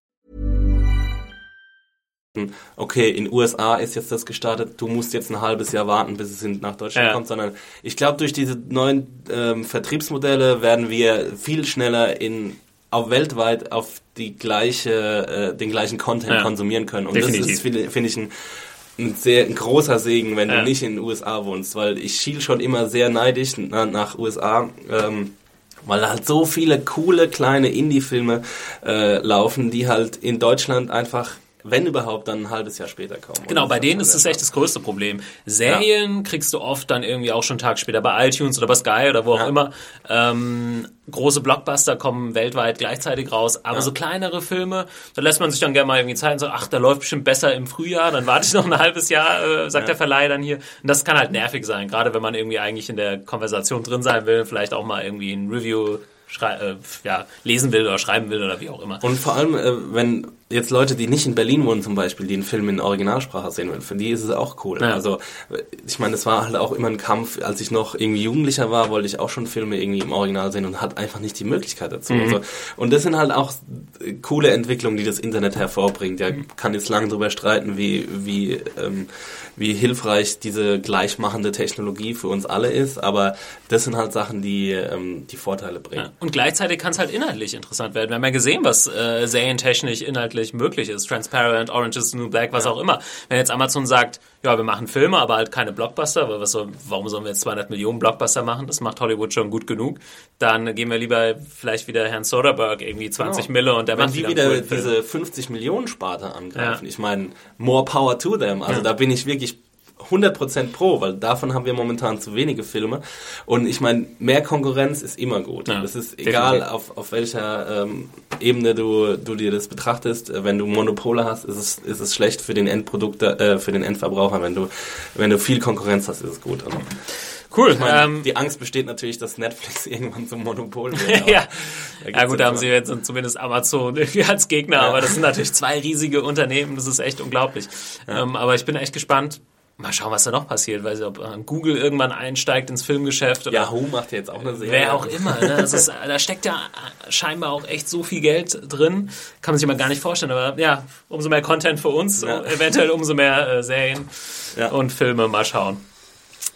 Okay, in USA ist jetzt das gestartet, du musst jetzt ein halbes Jahr warten, bis es nach Deutschland ja. kommt, sondern ich glaube, durch diese neuen ähm, Vertriebsmodelle werden wir viel schneller in auch weltweit auf die gleiche, äh, den gleichen Content ja. konsumieren können. Und Definitiv. das ist, finde find ich, ein, ein sehr ein großer Segen, wenn ja. du nicht in den USA wohnst, weil ich schiel schon immer sehr neidisch na, nach USA. Ähm, weil halt so viele coole kleine Indie-Filme äh, laufen, die halt in Deutschland einfach wenn überhaupt, dann ein halbes Jahr später kommen. Genau, bei denen ist es echt das größte Problem. Serien ja. kriegst du oft dann irgendwie auch schon einen Tag später bei iTunes oder bei Sky oder wo auch ja. immer. Ähm, große Blockbuster kommen weltweit gleichzeitig raus, aber ja. so kleinere Filme, da lässt man sich dann gerne mal irgendwie Zeit und sagt, ach, da läuft bestimmt besser im Frühjahr, dann warte ich noch ein halbes Jahr, äh, sagt der Verleih dann hier. Und das kann halt nervig sein, gerade wenn man irgendwie eigentlich in der Konversation drin sein will, vielleicht auch mal irgendwie ein Review äh, ja, lesen will oder schreiben will oder wie auch immer. Und vor allem, äh, wenn jetzt Leute, die nicht in Berlin wohnen zum Beispiel, die einen Film in Originalsprache sehen wollen, für die ist es auch cool. Ja. Also ich meine, es war halt auch immer ein Kampf, als ich noch irgendwie Jugendlicher war, wollte ich auch schon Filme irgendwie im Original sehen und hatte einfach nicht die Möglichkeit dazu. Mhm. Also, und das sind halt auch coole Entwicklungen, die das Internet hervorbringt. Ja, kann jetzt lange drüber streiten, wie, wie, ähm, wie hilfreich diese gleichmachende Technologie für uns alle ist, aber das sind halt Sachen, die ähm, die Vorteile bringen. Ja. Und gleichzeitig kann es halt inhaltlich interessant werden. Wir haben ja gesehen, was äh, serientechnisch inhaltlich wirklich möglich ist. Transparent, Orange is the New Black, was ja. auch immer. Wenn jetzt Amazon sagt, ja, wir machen Filme, aber halt keine Blockbuster, weil was soll, warum sollen wir jetzt 200 Millionen Blockbuster machen? Das macht Hollywood schon gut genug. Dann geben wir lieber vielleicht wieder Herrn Soderbergh irgendwie 20 genau. Mille und der Wenn macht die wieder diese 50 Millionen Sparte angreifen. Ja. Ich meine, more power to them. Also ja. da bin ich wirklich 100% pro, weil davon haben wir momentan zu wenige Filme. Und ich meine, mehr Konkurrenz ist immer gut. Ja, das ist egal, auf, auf welcher ähm, Ebene du, du dir das betrachtest. Wenn du Monopole hast, ist es, ist es schlecht für den Endprodukt, äh, für den Endverbraucher. Wenn du, wenn du viel Konkurrenz hast, ist es gut. Also. Cool. Ich meine, ähm, die Angst besteht natürlich, dass Netflix (laughs) irgendwann zum Monopol wird. (laughs) ja. Ja gut, da haben sie jetzt zumindest Amazon (laughs) als Gegner, aber das sind natürlich zwei riesige Unternehmen, das ist echt unglaublich. Ähm, aber ich bin echt gespannt. Mal schauen, was da noch passiert, weil ob äh, Google irgendwann einsteigt ins Filmgeschäft oder Yahoo macht ja jetzt auch eine Serie. wer auch immer. Ne? Ist, da steckt ja scheinbar auch echt so viel Geld drin, kann man sich mal gar nicht vorstellen. Aber ja, umso mehr Content für uns, Ja. eventuell umso mehr äh, Serien Ja. und Filme. Mal schauen,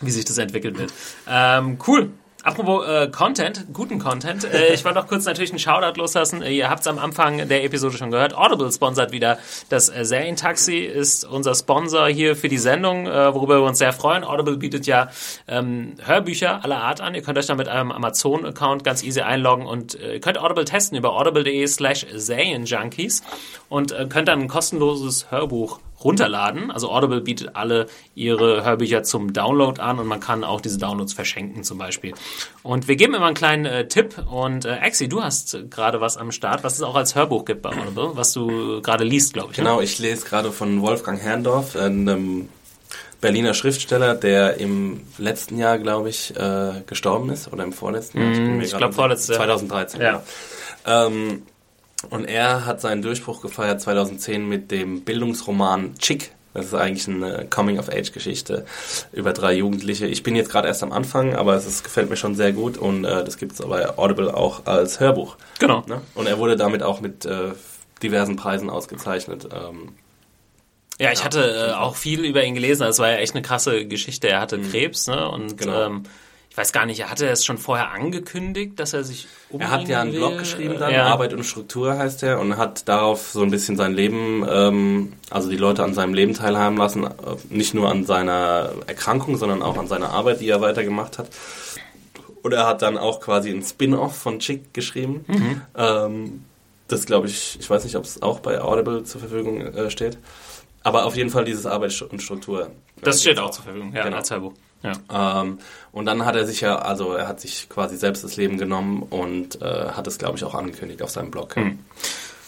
wie sich das entwickelt wird. Ähm, cool. Apropos äh, Content, guten Content. Äh, ich wollte noch kurz natürlich einen Shoutout loslassen. Äh, ihr habt es am Anfang der Episode schon gehört. Audible sponsert wieder das äh, Serientaxi, ist unser Sponsor hier für die Sendung, äh, worüber wir uns sehr freuen. Audible bietet ja ähm, Hörbücher aller Art an. Ihr könnt euch da mit eurem Amazon-Account ganz easy einloggen und äh, könnt Audible testen über audible.de slash Serienjunkies und äh, könnt dann ein kostenloses Hörbuch runterladen. Also Audible bietet alle ihre Hörbücher zum Download an und man kann auch diese Downloads verschenken zum Beispiel. Und wir geben immer einen kleinen äh, Tipp und äh, Axi, du hast gerade was am Start, was es auch als Hörbuch gibt bei Audible, was du gerade liest, glaube ich. Ne? Genau, ich lese gerade von Wolfgang Herrndorf, einem Berliner Schriftsteller, der im letzten Jahr, glaube ich, äh, gestorben ist oder im vorletzten Jahr. ich gerade glaub, nicht- vorletztes Jahr. 2013. Ja. genau. Ähm, und er hat seinen Durchbruch gefeiert 2010 mit dem Bildungsroman Chick. Das ist eigentlich eine Coming-of-Age-Geschichte über drei Jugendliche. Ich bin jetzt gerade erst am Anfang, aber es ist, gefällt mir schon sehr gut und äh, das gibt es bei Audible auch als Hörbuch. Genau. Ne? Und er wurde damit auch mit äh, diversen Preisen ausgezeichnet. Ähm, Ja, ich hatte äh, auch viel über ihn gelesen. Das war ja echt eine krasse Geschichte. Er hatte Krebs, ne? Und Mhm. Genau. ähm, ich weiß gar nicht, er hatte es schon vorher angekündigt, dass er sich Er hat ja einen umbringen Blog will? geschrieben dann, ja. Arbeit und Struktur heißt er, und hat darauf so ein bisschen sein Leben, ähm, also die Leute an seinem Leben teilhaben lassen, äh, nicht nur an seiner Erkrankung, sondern auch an seiner Arbeit, die er weitergemacht hat. Und er hat dann auch quasi ein Spin-off von Chick geschrieben. Mhm. Ähm, das glaube ich, ich weiß nicht, ob es auch bei Audible zur Verfügung äh, steht. Aber auf jeden Fall dieses Arbeit und Struktur. Das äh, steht auch zur Verfügung, ja, Genau. als Hörbuch. Ja. ähm, und dann hat er sich ja, also er hat sich quasi selbst das Leben genommen und äh, hat es, glaube ich, auch angekündigt auf seinem Blog.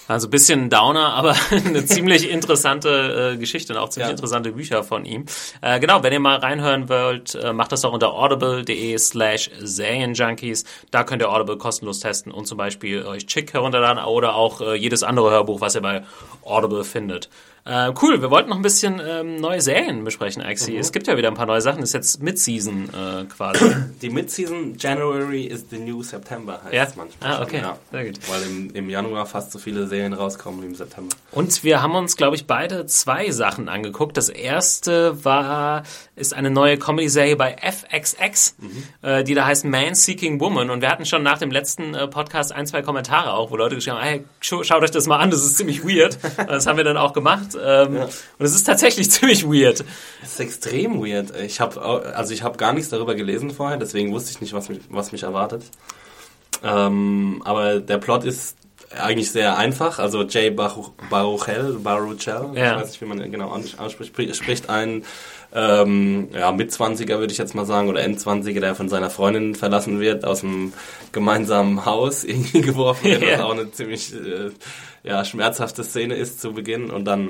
Also ein bisschen Downer, aber (laughs) eine ziemlich interessante äh, Geschichte und auch ziemlich Ja. interessante Bücher von ihm. Äh, genau, wenn ihr mal reinhören wollt, äh, macht das doch unter audible.de slash Serienjunkies. Da könnt ihr Audible kostenlos testen und zum Beispiel euch Chick herunterladen oder auch äh, jedes andere Hörbuch, was ihr bei Audible findet. Äh, cool, wir wollten noch ein bisschen ähm, neue Serien besprechen, Axi. Mhm. Es gibt ja wieder ein paar neue Sachen. Das ist jetzt Mid-Season äh, quasi. (clears throat) Die Mid-Season January is the new September heißt Ja? es manchmal. Ah, schon, okay. Ja. Sehr gut. Weil im, im Januar fast so viele Serien rauskommen wie im September. Und wir haben uns, glaube ich, beide zwei Sachen angeguckt. Das erste war, ist eine neue Comedy-Serie bei FXX, äh, die da heißt Man Seeking Woman. Und wir hatten schon nach dem letzten äh, Podcast ein, zwei Kommentare auch, wo Leute geschrieben haben, hey, schau- schaut euch das mal an, das ist ziemlich weird. (laughs) das haben wir dann auch gemacht. Ähm, Und es ist tatsächlich (laughs) ziemlich weird. Das ist extrem weird. Ich habe also ich habe gar nichts darüber gelesen vorher, deswegen wusste ich nicht, was mich, was mich erwartet. Ähm, aber der Plot ist eigentlich sehr einfach. Also Jay Baruch, Baruchel, Baruchel, Ja. ich weiß nicht, wie man ihn genau ausspricht, spri- spricht einen ähm, ja, Mitzwanziger, würde ich jetzt mal sagen, oder Endzwanziger, der von seiner Freundin verlassen wird, aus dem gemeinsamen Haus (laughs) irgendwie geworfen wird, Ja. was auch eine ziemlich äh, ja, schmerzhafte Szene ist zu Beginn und dann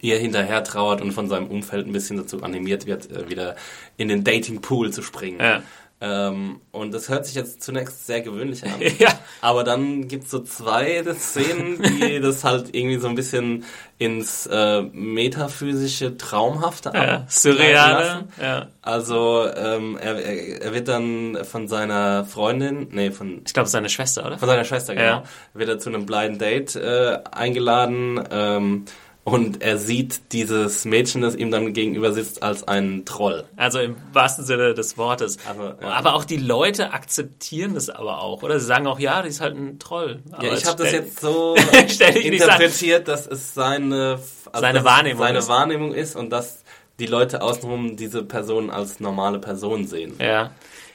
ihr hinterher trauert und von seinem Umfeld ein bisschen dazu animiert wird, äh, wieder in den Dating-Pool zu springen. Ja. Ähm, und das hört sich jetzt zunächst sehr gewöhnlich an. (laughs) Ja. Aber dann gibt's so zwei Szenen, die (laughs) das halt irgendwie so ein bisschen ins äh, metaphysische, traumhafte Ja, surreale. Ja. Also ähm, er, er, er wird dann von seiner Freundin, nee, von Ich glaube, seine Schwester, oder? von seiner Schwester, genau. Ja. Wird er zu einem Blind Date äh, eingeladen ähm, und er sieht dieses Mädchen, das ihm dann gegenüber sitzt, als einen Troll. Also im wahrsten Sinne des Wortes. Aber, ja. aber auch die Leute akzeptieren das aber auch, oder? Sie sagen auch, ja, die ist halt ein Troll. Aber Ja, ich habe das jetzt so (laughs) interpretiert, dass es seine, also Seine Wahrnehmung seine ist. Wahrnehmung ist und dass die Leute außenrum diese Person als normale Person sehen. Ja.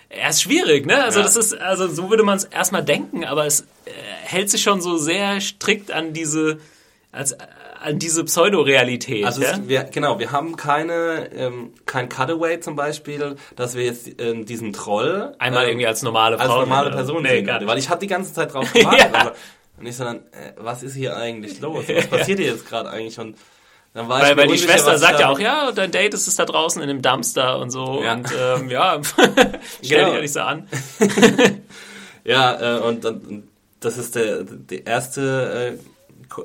Er ist schwierig, ne? Also Ja. das ist, also so würde man es erstmal denken, aber es äh, hält sich schon so sehr strikt an diese, als, an diese Pseudorealität. Also ja? wir, genau, wir haben keine, ähm, kein Cutaway zum Beispiel, dass wir jetzt ähm, diesen Troll Einmal ähm, irgendwie als normale als Frau. normale oder- Person nee, sehen gar nicht. Weil ich habe die ganze Zeit drauf (laughs) gewartet. Ja. aber, und ich so dann, äh, was ist hier eigentlich los? Was (laughs) passiert hier jetzt gerade eigentlich? Und Dann war ich Weil, weil die Schwester sagt ja auch, ja, dein Date ist es da draußen in dem Dumpster und so. Ja. Und ähm, ja, (laughs) stell Genau. dich ja nicht so an. Ja, äh, und dann, das ist der, der erste, äh,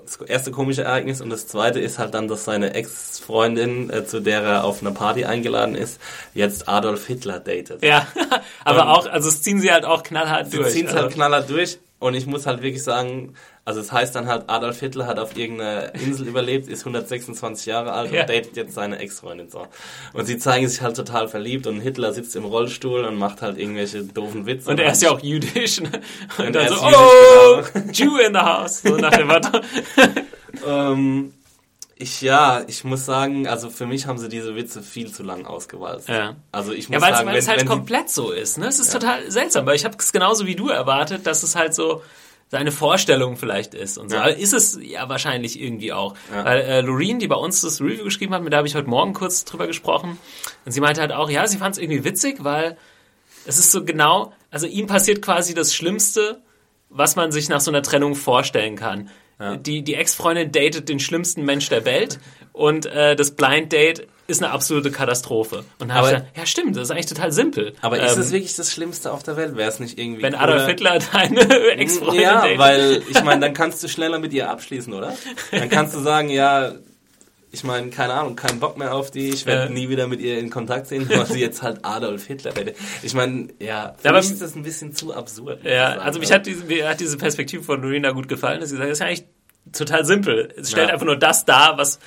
das erste komische Ereignis und das zweite ist halt dann, dass seine Ex-Freundin, äh, zu der er auf einer Party eingeladen ist, jetzt Adolf Hitler datet. Ja, (laughs) aber Und- auch, also es ziehen sie halt auch knallhart Sie durch. ziehen es also. halt knallhart durch und ich muss halt wirklich sagen, also es heißt dann halt, Adolf Hitler hat auf irgendeiner Insel überlebt, ist 126 Jahre alt Ja. und datet jetzt seine Ex-Freundin so. Und sie zeigen sich halt total verliebt und Hitler sitzt im Rollstuhl und macht halt irgendwelche doofen Witze. Und er ist ja auch jüdisch. Ne? (laughs) Und, Und dann so, oh, jüdisch, (laughs) Jew in the house. So nach dem Motto. (laughs) Ähm, ich, ja, ich muss sagen, also für mich haben sie diese Witze viel zu lang ausgewalzt. Ja. Also ich muss Ja, weil es sagen, weil es halt komplett so ist. Ne? Es ist total seltsam, weil ich habe es genauso wie du erwartet, dass es halt so seine Vorstellung vielleicht ist und so. Ja. Ist es ja wahrscheinlich irgendwie auch. Ja. Weil äh, Loreen, die bei uns das Review geschrieben hat, mit der habe ich heute Morgen kurz drüber gesprochen. Und sie meinte halt auch, ja, sie fand es irgendwie witzig, weil es ist so genau, also ihm passiert quasi das Schlimmste, was man sich nach so einer Trennung vorstellen kann. Die, die Ex-Freundin datet den schlimmsten Mensch der Welt und äh, das Blind Date ist eine absolute Katastrophe. Und dann hab ich gedacht, ja stimmt, das ist eigentlich total simpel. aber ist Ähm, es wirklich das Schlimmste auf der Welt? Wäre es nicht irgendwie wenn Adolf Hitler (laughs) deine Ex-Freundin Ja, datet? weil ich meine, dann kannst du schneller mit ihr abschließen, oder? Dann kannst du sagen, ja, ich meine, keine Ahnung, keinen Bock mehr auf die, ich werde Ja. nie wieder mit ihr in Kontakt sehen, weil sie jetzt halt Adolf Hitler werde. Ich meine, ja, für Aber- mich ist das ein bisschen zu absurd. Ja, sagen. also mich hat diese, mir hat diese Perspektive von Lorena gut gefallen, dass sie sagt, das ist ja eigentlich total simpel. Es stellt Ja. einfach nur das dar, was,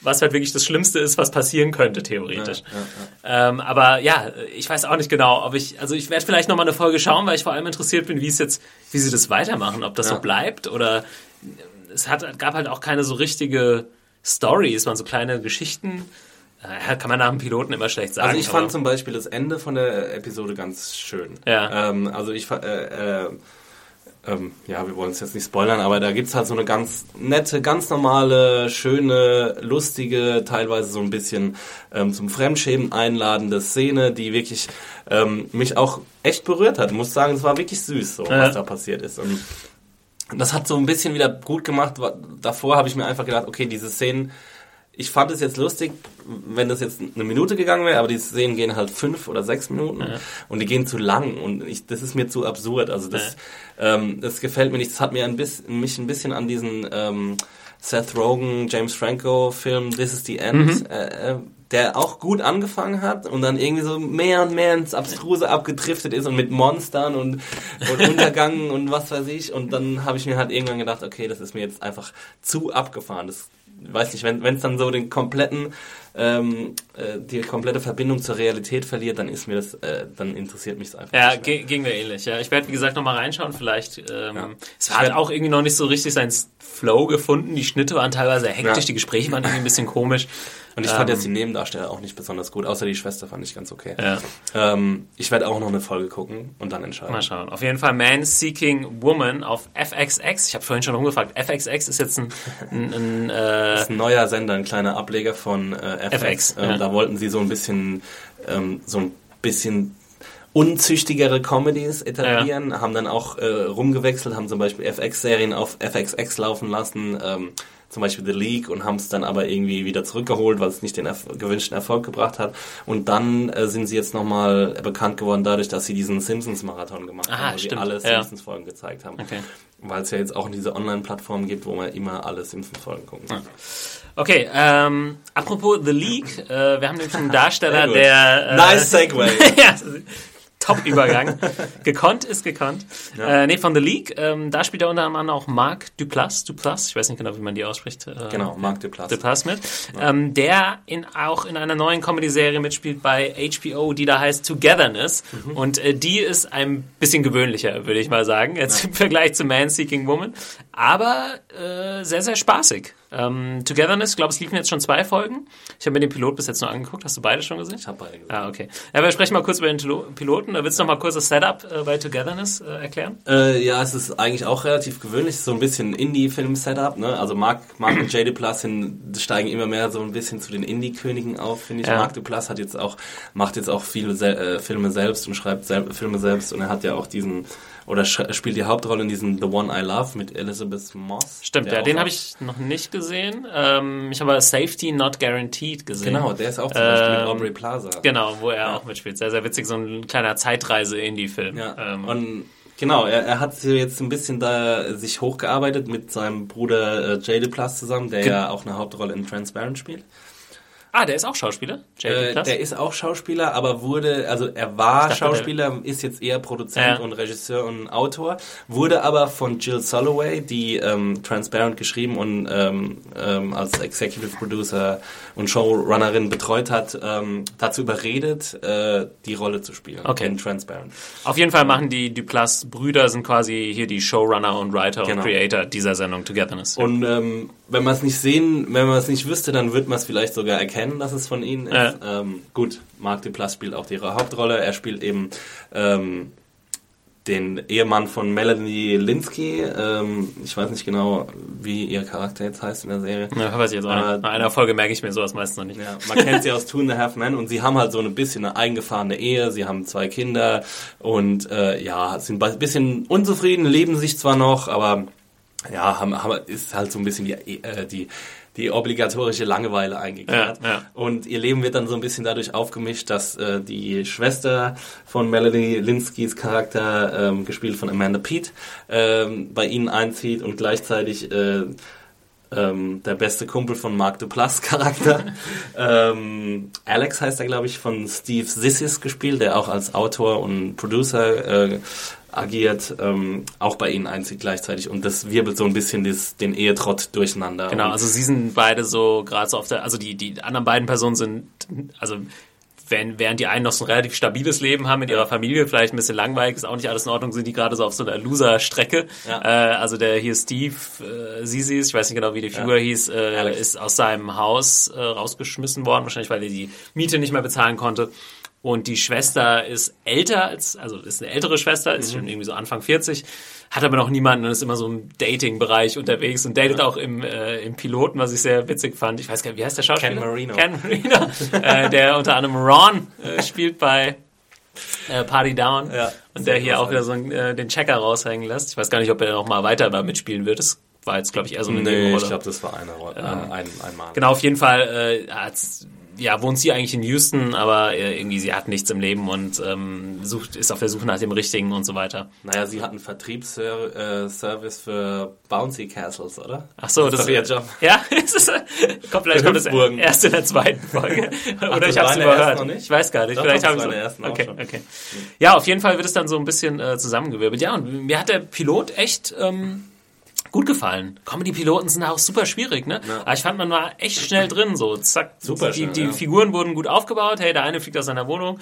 was halt wirklich das Schlimmste ist, was passieren könnte, theoretisch. Ähm, aber ja, ich weiß auch nicht genau, ob ich, also ich werde vielleicht nochmal eine Folge schauen, weil ich vor allem interessiert bin, wie es jetzt, wie sie das weitermachen, ob das Ja. so bleibt oder es hat, gab halt auch keine so richtige Story, es waren so kleine Geschichten. Äh, kann man nach dem Piloten immer schlecht sagen. Also ich fand zum Beispiel das Ende von der Episode ganz schön. Ja. Ähm, also ich äh, äh, ähm, ja, wir wollen es jetzt nicht spoilern, aber da gibt's halt so eine ganz nette, ganz normale, schöne, lustige, teilweise so ein bisschen ähm, zum Fremdschämen einladende Szene, die wirklich ähm, mich auch echt berührt hat. Ich muss sagen, es war wirklich süß, so, Ja. was da passiert ist. Und das hat so ein bisschen wieder gut gemacht. Davor habe ich mir einfach gedacht, okay, diese Szenen, ich fand es jetzt lustig, wenn das jetzt eine Minute gegangen wäre, aber die Szenen gehen halt fünf oder sechs Minuten und die gehen zu lang und ich, das ist mir zu absurd. Also das, ähm, das gefällt mir nicht. Das hat mir ein bisschen, mich ein bisschen an diesen ähm, Seth Rogen, James Franco Film This is the End, äh, äh, der auch gut angefangen hat und dann irgendwie so mehr und mehr ins Abstruse abgedriftet ist und mit Monstern und, und (laughs) Untergangen und was weiß ich. Und dann habe ich mir halt irgendwann gedacht, okay, das ist mir jetzt einfach zu abgefahren. Das weiß nicht, wenn es dann so den kompletten, ähm, äh, die komplette Verbindung zur Realität verliert, dann ist mir das, äh, dann interessiert mich das einfach. Ja, ge ging mir ähnlich. Ja, ich werde wie gesagt nochmal reinschauen. Vielleicht. Ähm, Ja. Es hat auch irgendwie noch nicht so richtig seinen Flow gefunden. Die Schnitte waren teilweise hektisch, Ja. die Gespräche waren irgendwie ein bisschen komisch. Und ich fand Ähm, jetzt die Nebendarsteller auch nicht besonders gut, außer die Schwester fand ich ganz okay. Ja. Ähm, ich werde auch noch eine Folge gucken und dann entscheiden. Mal schauen. Auf jeden Fall Man Seeking Woman auf FXX. Ich habe vorhin schon rumgefragt. FXX ist jetzt ein, ein, ein äh, Das (laughs) ist ein neuer Sender, ein kleiner Ableger von äh, FX. FX, ähm, ja. Da wollten sie so ein bisschen, ähm, so ein bisschen unzüchtigere Comedies etablieren, haben dann auch äh, rumgewechselt, haben zum Beispiel FX-Serien auf FXX laufen lassen, ähm, zum Beispiel The League und haben es dann aber irgendwie wieder zurückgeholt, weil es nicht den erf gewünschten Erfolg gebracht hat. Und dann äh, sind sie jetzt nochmal bekannt geworden dadurch, dass sie diesen Simpsons-Marathon gemacht Ah, haben, wo stimmt, sie alle ja. Simpsons-Folgen gezeigt haben. Okay. Weil es ja jetzt auch diese Online-Plattform gibt, wo man immer alle Simpsons-Folgen gucken kann. Okay, ähm, apropos The League, äh, wir haben nämlich einen Darsteller, der... Äh, Nice Segway. (laughs) ja, Top-Übergang. gekonnt ist gekonnt. Äh, nee, von The League. Ähm, da spielt er unter anderem auch Marc Duplass. Duplass, ich weiß nicht genau, wie man die ausspricht. Äh, Genau, Mark Duplass. Duplass mit. Ähm, der in, auch in einer neuen Comedy-Serie mitspielt bei HBO, die da heißt Togetherness. Mhm. Und äh, die ist ein bisschen gewöhnlicher, würde ich mal sagen, jetzt im Vergleich zu Man Seeking Woman. Aber äh, sehr, sehr spaßig. Ähm, Togetherness, ich glaube, es liefen jetzt schon zwei Folgen. Ich habe mir den Pilot bis jetzt nur angeguckt. Hast du beide schon gesehen? Ich habe beide gesehen. Ah, okay. Ja, wir sprechen mal kurz über den Piloten. Da willst du noch mal kurz das Setup äh, bei Togetherness äh, erklären? Äh, ja, es ist eigentlich auch relativ gewöhnlich, so ein bisschen Indie-Film-Setup. Ne? Also Mark, Mark und J.D. Plus steigen immer mehr so ein bisschen zu den Indie-Königen auf, finde ich. Ja. Mark Duplass hat jetzt auch, macht jetzt auch viele Se äh, Filme selbst und schreibt sel Filme selbst und er hat ja auch diesen oder spielt die Hauptrolle in diesem The One I Love mit Elizabeth Moss. Stimmt, der ja, den habe ich noch nicht gesehen. Ähm, ich habe Safety Not Guaranteed gesehen. Genau, der ist auch zum Beispiel mit Ähm, Aubrey Plaza. Genau, wo er auch mitspielt. Sehr, sehr witzig, so ein kleiner Zeitreise-Indie-Film. Ja, Ähm, und genau, er, er hat jetzt ein bisschen da sich hochgearbeitet mit seinem Bruder äh, Jay DePlas zusammen, der Ge- ja auch eine Hauptrolle in Transparent spielt. Ah, der ist auch Schauspieler? Äh, der ist auch Schauspieler, aber wurde, also er war dachte, Schauspieler, ist jetzt eher Produzent Ja. und Regisseur und Autor, wurde aber von Jill Soloway, die ähm, Transparent geschrieben und ähm, ähm, als Executive Producer und Showrunnerin betreut hat, ähm, dazu überredet, äh, die Rolle zu spielen Okay. in Transparent. Auf jeden Fall machen die Duplass-Brüder, sind quasi hier die Showrunner und Writer Genau. und Creator dieser Sendung Togetherness. Und ähm, wenn man es nicht sehen, wenn man es nicht wüsste, dann wird man es vielleicht sogar erkennen, dass es von ihnen ist. Ähm, gut, Mark Duplass spielt auch ihre Hauptrolle. Er spielt eben ähm, den Ehemann von Melanie Linsky. Ähm, ich weiß nicht genau, wie ihr Charakter jetzt heißt in der Serie. ja, weiß ich jetzt auch Aber- nicht. Nach einer Folge merke ich mir sowas meistens noch nicht. Ja, man kennt sie aus Two and a Half Men und sie haben halt so ein bisschen eine eingefahrene Ehe, sie haben zwei Kinder und äh, ja, sind ein bisschen unzufrieden, leben sich zwar noch, aber ja, haben, haben, ist halt so ein bisschen die, äh, die, die obligatorische Langeweile eingekehrt. Ja, ja. Und ihr Leben wird dann so ein bisschen dadurch aufgemischt, dass äh, die Schwester von Melanie Linskys Charakter, ähm, gespielt von Amanda Peet, ähm, bei ihnen einzieht und gleichzeitig äh, ähm, der beste Kumpel von Mark Duplass (laughs) Charakter. ähm, Alex heißt er, glaube ich, von Steve Sissis gespielt, der auch als Autor und Producer äh, agiert, ähm, auch bei ihnen einzieht gleichzeitig. Und das wirbelt so ein bisschen das, den Ehetrott durcheinander. Genau, also sie sind beide so gerade so auf der, also die, die anderen beiden Personen sind, also wenn, während die einen noch so ein relativ stabiles Leben haben mit ihrer Familie, vielleicht ein bisschen langweilig, ist auch nicht alles in Ordnung, sind die gerade so auf so einer Loser-Strecke. Ja. Äh, also der hier Steve äh, Sisis, ich weiß nicht genau, wie die Figur hieß, äh, ist aus seinem Haus äh, rausgeschmissen worden, wahrscheinlich weil er die Miete nicht mehr bezahlen konnte. Und die Schwester ist älter als, also ist eine ältere Schwester, ist Mhm. schon irgendwie so Anfang 40, hat aber noch niemanden und ist immer so im Dating-Bereich unterwegs und datet auch im, äh, im Piloten, was ich sehr witzig fand. Ich weiß gar nicht, wie heißt der Schauspieler? Ken Marino. Ken Marino, äh, der unter anderem Ron äh, spielt bei äh, Party Down Ja, und der hier auch wieder so einen, äh, den Checker raushängen lässt. Ich weiß gar nicht, ob er noch mal weiter da mitspielen wird. Das war jetzt, glaube ich, eher so eine Nee, Nebenrolle. ich glaube, das war eine Rolle, äh, ein, einmal. Genau, auf jeden Fall äh, ja, wohnt sie eigentlich in Houston, aber äh, irgendwie sie hat nichts im Leben und ähm, sucht, ist auf der Suche nach dem Richtigen und so weiter. Naja, sie hat einen Vertriebsservice für Bouncy Castles, oder? Ach so, das, ist doch ihr Job. Ja, (laughs) es ist, kommt vielleicht kommt das erst in der zweiten Folge. (laughs) Oder das ich habe es überhört. noch nicht? Ich weiß gar nicht. Doch, vielleicht doch, habe das ich auch okay, okay. Ja, auf jeden Fall wird es dann so ein bisschen äh, zusammengewirbelt. Ja, und mir hat der Pilot echt ähm, gut gefallen. Comedy-Piloten sind auch super schwierig, ne? Aber ich fand, man war echt schnell drin, so zack. Super die, schnell, die ja. Figuren wurden gut aufgebaut. Hey, der eine fliegt aus seiner Wohnung.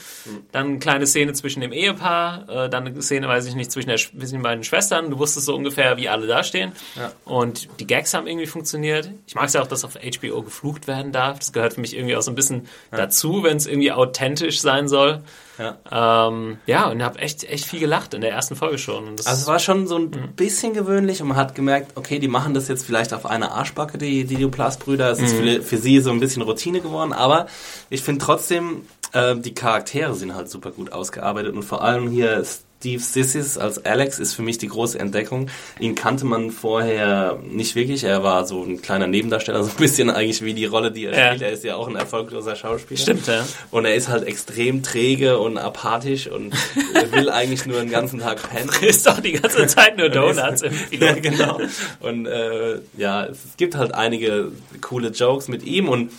Dann eine kleine Szene zwischen dem Ehepaar. Äh, dann eine Szene, weiß ich nicht, zwischen, der, Sch- zwischen den beiden Schwestern. Du wusstest so ungefähr, wie alle dastehen. Ja. Und die Gags haben irgendwie funktioniert. Ich mag es ja auch, dass auf HBO geflucht werden darf. Das gehört für mich irgendwie auch so ein bisschen dazu, wenn es irgendwie authentisch sein soll. Ja. Ähm, ja, und habe echt, echt viel gelacht in der ersten Folge schon. Also es war schon so ein Mhm. bisschen gewöhnlich und man hat gemerkt, okay, die machen das jetzt vielleicht auf einer Arschbacke, die, die Duplass-Brüder. Es ist Mhm. für, für sie so ein bisschen Routine geworden, aber ich finde trotzdem, äh, die Charaktere sind halt super gut ausgearbeitet und vor allem hier Steve Sissis als Alex ist für mich die große Entdeckung. Ihn kannte man vorher nicht wirklich. Er war so ein kleiner Nebendarsteller, (laughs) so ein bisschen eigentlich wie die Rolle, die er Ja. spielt. Er ist ja auch ein erfolgloser Schauspieler. Stimmt, ja. Und er ist halt extrem träge und apathisch und er will eigentlich nur den ganzen Tag (laughs) pennen. ist doch die ganze Zeit nur (laughs) Donuts im Ja, Pilot. genau. Und äh, ja, es gibt halt einige coole Jokes mit ihm und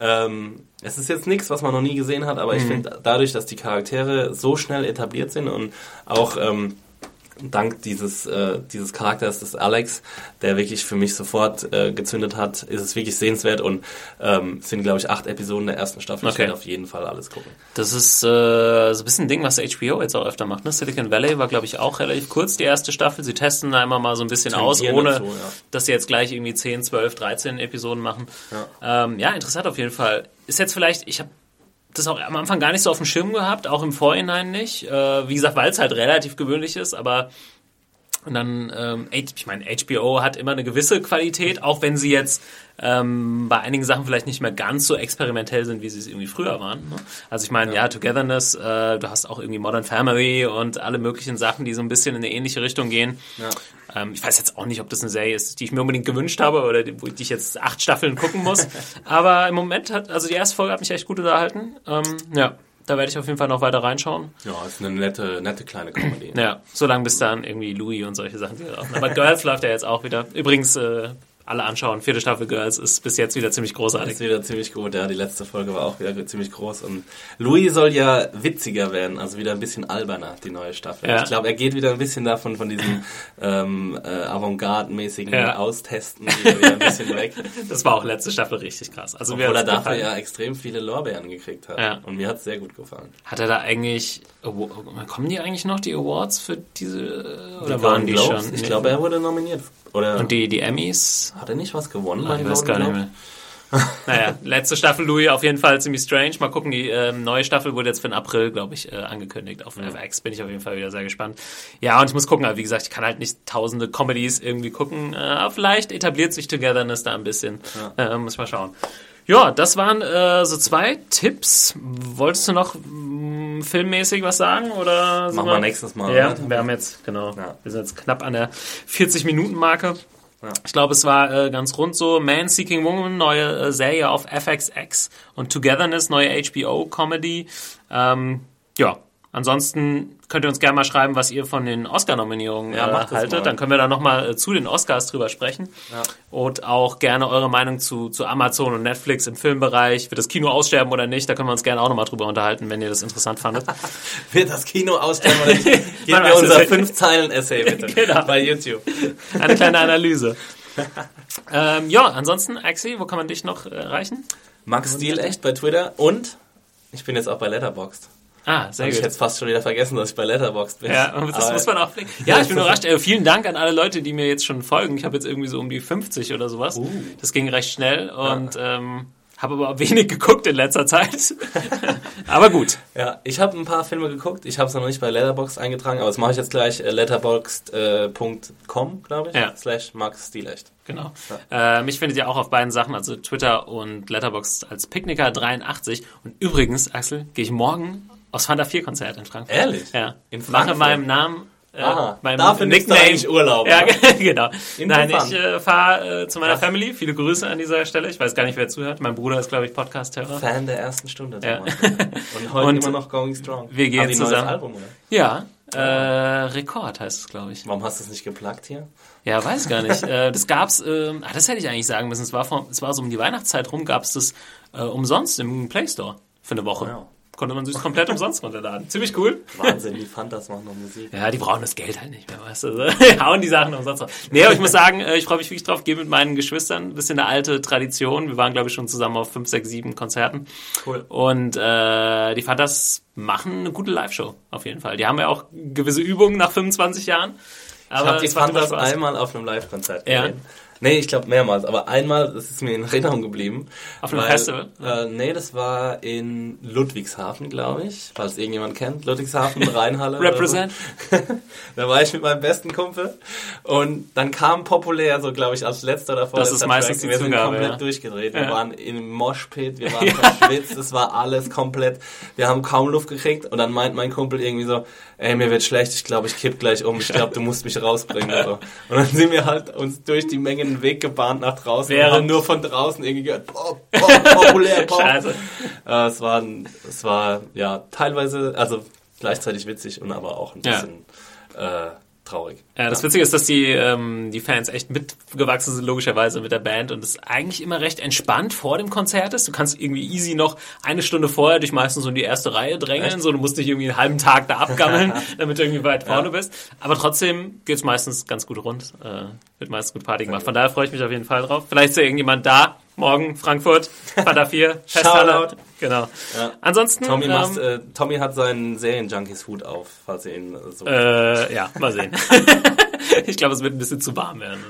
ähm, es ist jetzt nichts, was man noch nie gesehen hat, aber ich finde, dadurch, dass die Charaktere so schnell etabliert sind und auch ähm, dank dieses, äh, dieses Charakters des Alex, der wirklich für mich sofort äh, gezündet hat, ist es wirklich sehenswert und ähm, sind, glaube ich, acht Episoden der ersten Staffel. Ich Okay. werde auf jeden Fall alles gucken. Das ist äh, so ein bisschen ein Ding, was HBO jetzt auch öfter macht. Ne? Silicon Valley war, glaube ich, auch relativ kurz, die erste Staffel. Sie testen da immer mal so ein bisschen aus, ohne dazu, ja. dass sie jetzt gleich irgendwie 10, 12, 13 Episoden machen. Ja, ähm, ja interessant auf jeden Fall. Ist jetzt vielleicht, ich habe das auch am Anfang gar nicht so auf dem Schirm gehabt, auch im Vorhinein nicht. Äh, wie gesagt, weil es halt relativ gewöhnlich ist, aber und dann, ähm, ich meine, HBO hat immer eine gewisse Qualität, auch wenn sie jetzt ähm, bei einigen Sachen vielleicht nicht mehr ganz so experimentell sind, wie sie es irgendwie früher waren. Ne? Also ich meine, ja. Togetherness, äh, du hast auch irgendwie Modern Family und alle möglichen Sachen, die so ein bisschen in eine ähnliche Richtung gehen. Ähm, ich weiß jetzt auch nicht, ob das eine Serie ist, die ich mir unbedingt gewünscht habe oder die, wo ich jetzt acht Staffeln gucken muss. (laughs) Aber im Moment hat, also die erste Folge hat mich echt gut unterhalten. Ähm, ja, da werde ich auf jeden Fall noch weiter reinschauen. Ja, ist eine nette, nette kleine Comedy. Ja, solange bis dann irgendwie Louis und solche Sachen. Aber Girls (laughs) läuft ja jetzt auch wieder. Übrigens, äh, alle anschauen. Vierte Staffel Girls ist bis jetzt wieder ziemlich großartig. Ist wieder ziemlich gut, ja. Die letzte Folge war auch wieder ziemlich groß. Und Louis soll ja witziger werden, also wieder ein bisschen alberner, die neue Staffel. Ja. Ich glaube, er geht wieder ein bisschen davon, von diesem (laughs) ähm, äh, Avantgarde-mäßigen Ja. Austesten wieder, ein bisschen weg. (laughs) Das war auch letzte Staffel richtig krass. Also Obwohl er dafür ja extrem viele Lorbeeren gekriegt hat. Ja. Und mir hat es sehr gut gefallen. Hat er da eigentlich, kommen die eigentlich noch, die Awards für diese, oder Die waren die Globes? schon? Ich Nee. glaube, er wurde nominiert. Oder Und die, die Emmys? Hat er nicht was gewonnen? Ich beim weiß gar nicht mehr. (laughs) naja, letzte Staffel Louis auf jeden Fall ziemlich strange. Mal gucken, die ähm, neue Staffel wurde jetzt für den April, glaube ich, äh, angekündigt auf FX. Bin ich auf jeden Fall wieder sehr gespannt. Ja, und ich muss gucken, aber wie gesagt, ich kann halt nicht tausende Comedies irgendwie gucken. Äh, aber vielleicht etabliert sich Togetherness da ein bisschen. Äh, muss mal schauen. Ja, das waren äh, so zwei Tipps. Wolltest du noch mh, filmmäßig was sagen? Oder Machen wir nächstes Mal, Ja, oder? wir haben jetzt, genau, Ja. wir sind jetzt knapp an der 40-Minuten-Marke. Ich glaube, es war äh, ganz rund so. Man Seeking Woman, neue äh, Serie auf FXX und Togetherness, neue HBO-Comedy. Ähm, ja, ansonsten könnt ihr uns gerne mal schreiben, was ihr von den Oscar-Nominierungen Ja, äh, haltet. Dann können wir da nochmal äh, zu den Oscars drüber sprechen. Und auch gerne eure Meinung zu, zu Amazon und Netflix im Filmbereich. Wird das Kino aussterben oder nicht? Da können wir uns gerne auch nochmal drüber unterhalten, wenn ihr das interessant fandet. (laughs) Wird das Kino aussterben oder nicht? (laughs) Gebt mir unser nicht. fünf Zeilen Essay (laughs) bitte Genau. bei YouTube. Eine kleine Analyse. ähm, ja, ansonsten, Axi, wo kann man dich noch äh, erreichen? Max Stil echt bei Twitter und ich bin jetzt auch bei Letterboxd. Ah, sehr Hab ich gut. jetzt fast schon wieder vergessen, dass ich bei Letterboxd bin. Ja, das Aber- muss man auch pflegen. Ja, ich bin überrascht. Äh, vielen Dank an alle Leute, die mir jetzt schon folgen. Ich habe jetzt irgendwie so um die 50 oder sowas. Uh. Das ging recht schnell und ähm, habe aber (laughs) wenig geguckt in letzter Zeit. (laughs) aber gut. Ja, ich habe ein paar Filme geguckt. Ich habe es noch nicht bei Letterboxd eingetragen, aber das mache ich jetzt gleich. Äh, Letterboxd.com, glaube ich. Ja. Slash Max Stil echt. Genau. Äh, mich findet ihr auch auf beiden Sachen, also Twitter und Letterboxd als Picknicker83. Und übrigens, Axel, gehe ich morgen aufs Fanta 4 Konzert in Frankfurt. Ehrlich? Ja. In Mache Frankfurt? meinem Namen äh, Aha, meinem dafür Nickname eigentlich Urlaub, Ja, oder? (laughs) genau. Nein, Interessant. ich äh, fahre äh, zu meiner Krass. Family. Viele Grüße an dieser Stelle. Ich weiß gar nicht, wer zuhört. Mein Bruder ist, glaube ich, Podcast-Hörer. Fan der ersten Stunde Ja. damals. (laughs) Und heute Und immer noch Going Strong. wir gehen zusammen. Album, oder? Ja, äh, Rekord heißt es, glaube ich. Warum hast du es nicht geplagt hier? Ja, weiß gar nicht. (laughs) äh, das gab's, ähm, ah, das hätte ich eigentlich sagen müssen. Es war, vom, es war so um die Weihnachtszeit rum, gab's das äh, umsonst im Play Store für eine Woche. Wow. Konnte man sich komplett umsonst runterladen. Ziemlich cool. Wahnsinn, die Fantas machen noch Musik. Ja, die brauchen das Geld halt nicht mehr, weißt du. Also, (laughs) hauen die Sachen umsonst drauf. Nee, aber ich muss sagen, äh, ich freue mich wirklich drauf, gehe mit meinen Geschwistern. Ein bisschen eine alte Tradition. Wir waren, glaube ich, schon zusammen auf fünf, sechs, sieben Konzerten. Cool. Und äh, die Fantas machen eine gute Live-Show, auf jeden Fall. Die haben ja auch gewisse Übungen nach 25 Jahren. Ich Aber habe die Fantas einmal auf einem Live-Konzert Ja. Nee, ich glaube mehrmals, aber einmal, das ist mir in Erinnerung geblieben. Auf einem Festival? Äh, nee, das war in Ludwigshafen, glaube ich, falls irgendjemand kennt. Ludwigshafen, (laughs) Rheinhalle. Represent. (laughs) da war ich mit meinem besten Kumpel und dann kam populär, so glaube ich, als letzter oder Das ist meistens Track. die Wir sind Zugabe, komplett ja. durchgedreht. Wir Ja. waren im Moshpit, wir waren (laughs) verschwitzt, es war alles komplett. Wir haben kaum Luft gekriegt und dann meint mein Kumpel irgendwie so, ey, mir wird schlecht, ich glaube, ich kipp gleich um, ich glaube, du musst mich rausbringen. Oder so. Und dann sind wir halt uns durch die Menge einen Weg gebahnt nach draußen und Während- haben nur von draußen irgendwie gehört, Pop, Pop, populär, Pop. Scheiße. Äh, es war, es war ja teilweise, also gleichzeitig witzig und aber auch ein Ja. bisschen äh, traurig. Ja, das Witzige ist, dass die, ähm, die Fans echt mitgewachsen sind, logischerweise mit der Band und es eigentlich immer recht entspannt vor dem Konzert ist. Du kannst irgendwie easy noch eine Stunde vorher dich meistens so in die erste Reihe drängeln, so du musst nicht irgendwie einen halben Tag da abgammeln, (laughs) damit du irgendwie weit vorne bist. Aber trotzdem geht's meistens ganz gut rund, äh, wird meistens gut Party gemacht. Von daher freue ich mich auf jeden Fall drauf. Vielleicht ist ja irgendjemand da, morgen Frankfurt, Fanta 4, Festhalle. Genau. Ja. Ansonsten, Tommy, ähm, macht, äh, Tommy hat seinen Serienjunkies-Hut auf, falls ihr ihn äh, so... Äh, ja, mal sehen. (laughs) ich glaube, es wird ein bisschen zu warm werden.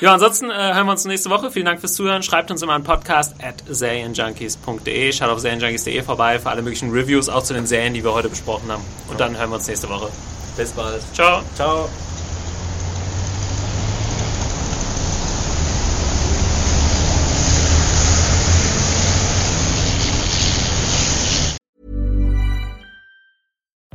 ja, ansonsten äh, hören wir uns nächste Woche. Vielen Dank fürs Zuhören. Schreibt uns immer an podcast at serienjunkies.de. Schaut auf serienjunkies.de vorbei für alle möglichen Reviews, auch zu den Serien, die wir heute besprochen haben. Und dann hören wir uns nächste Woche. Bis bald. Ciao. Ciao.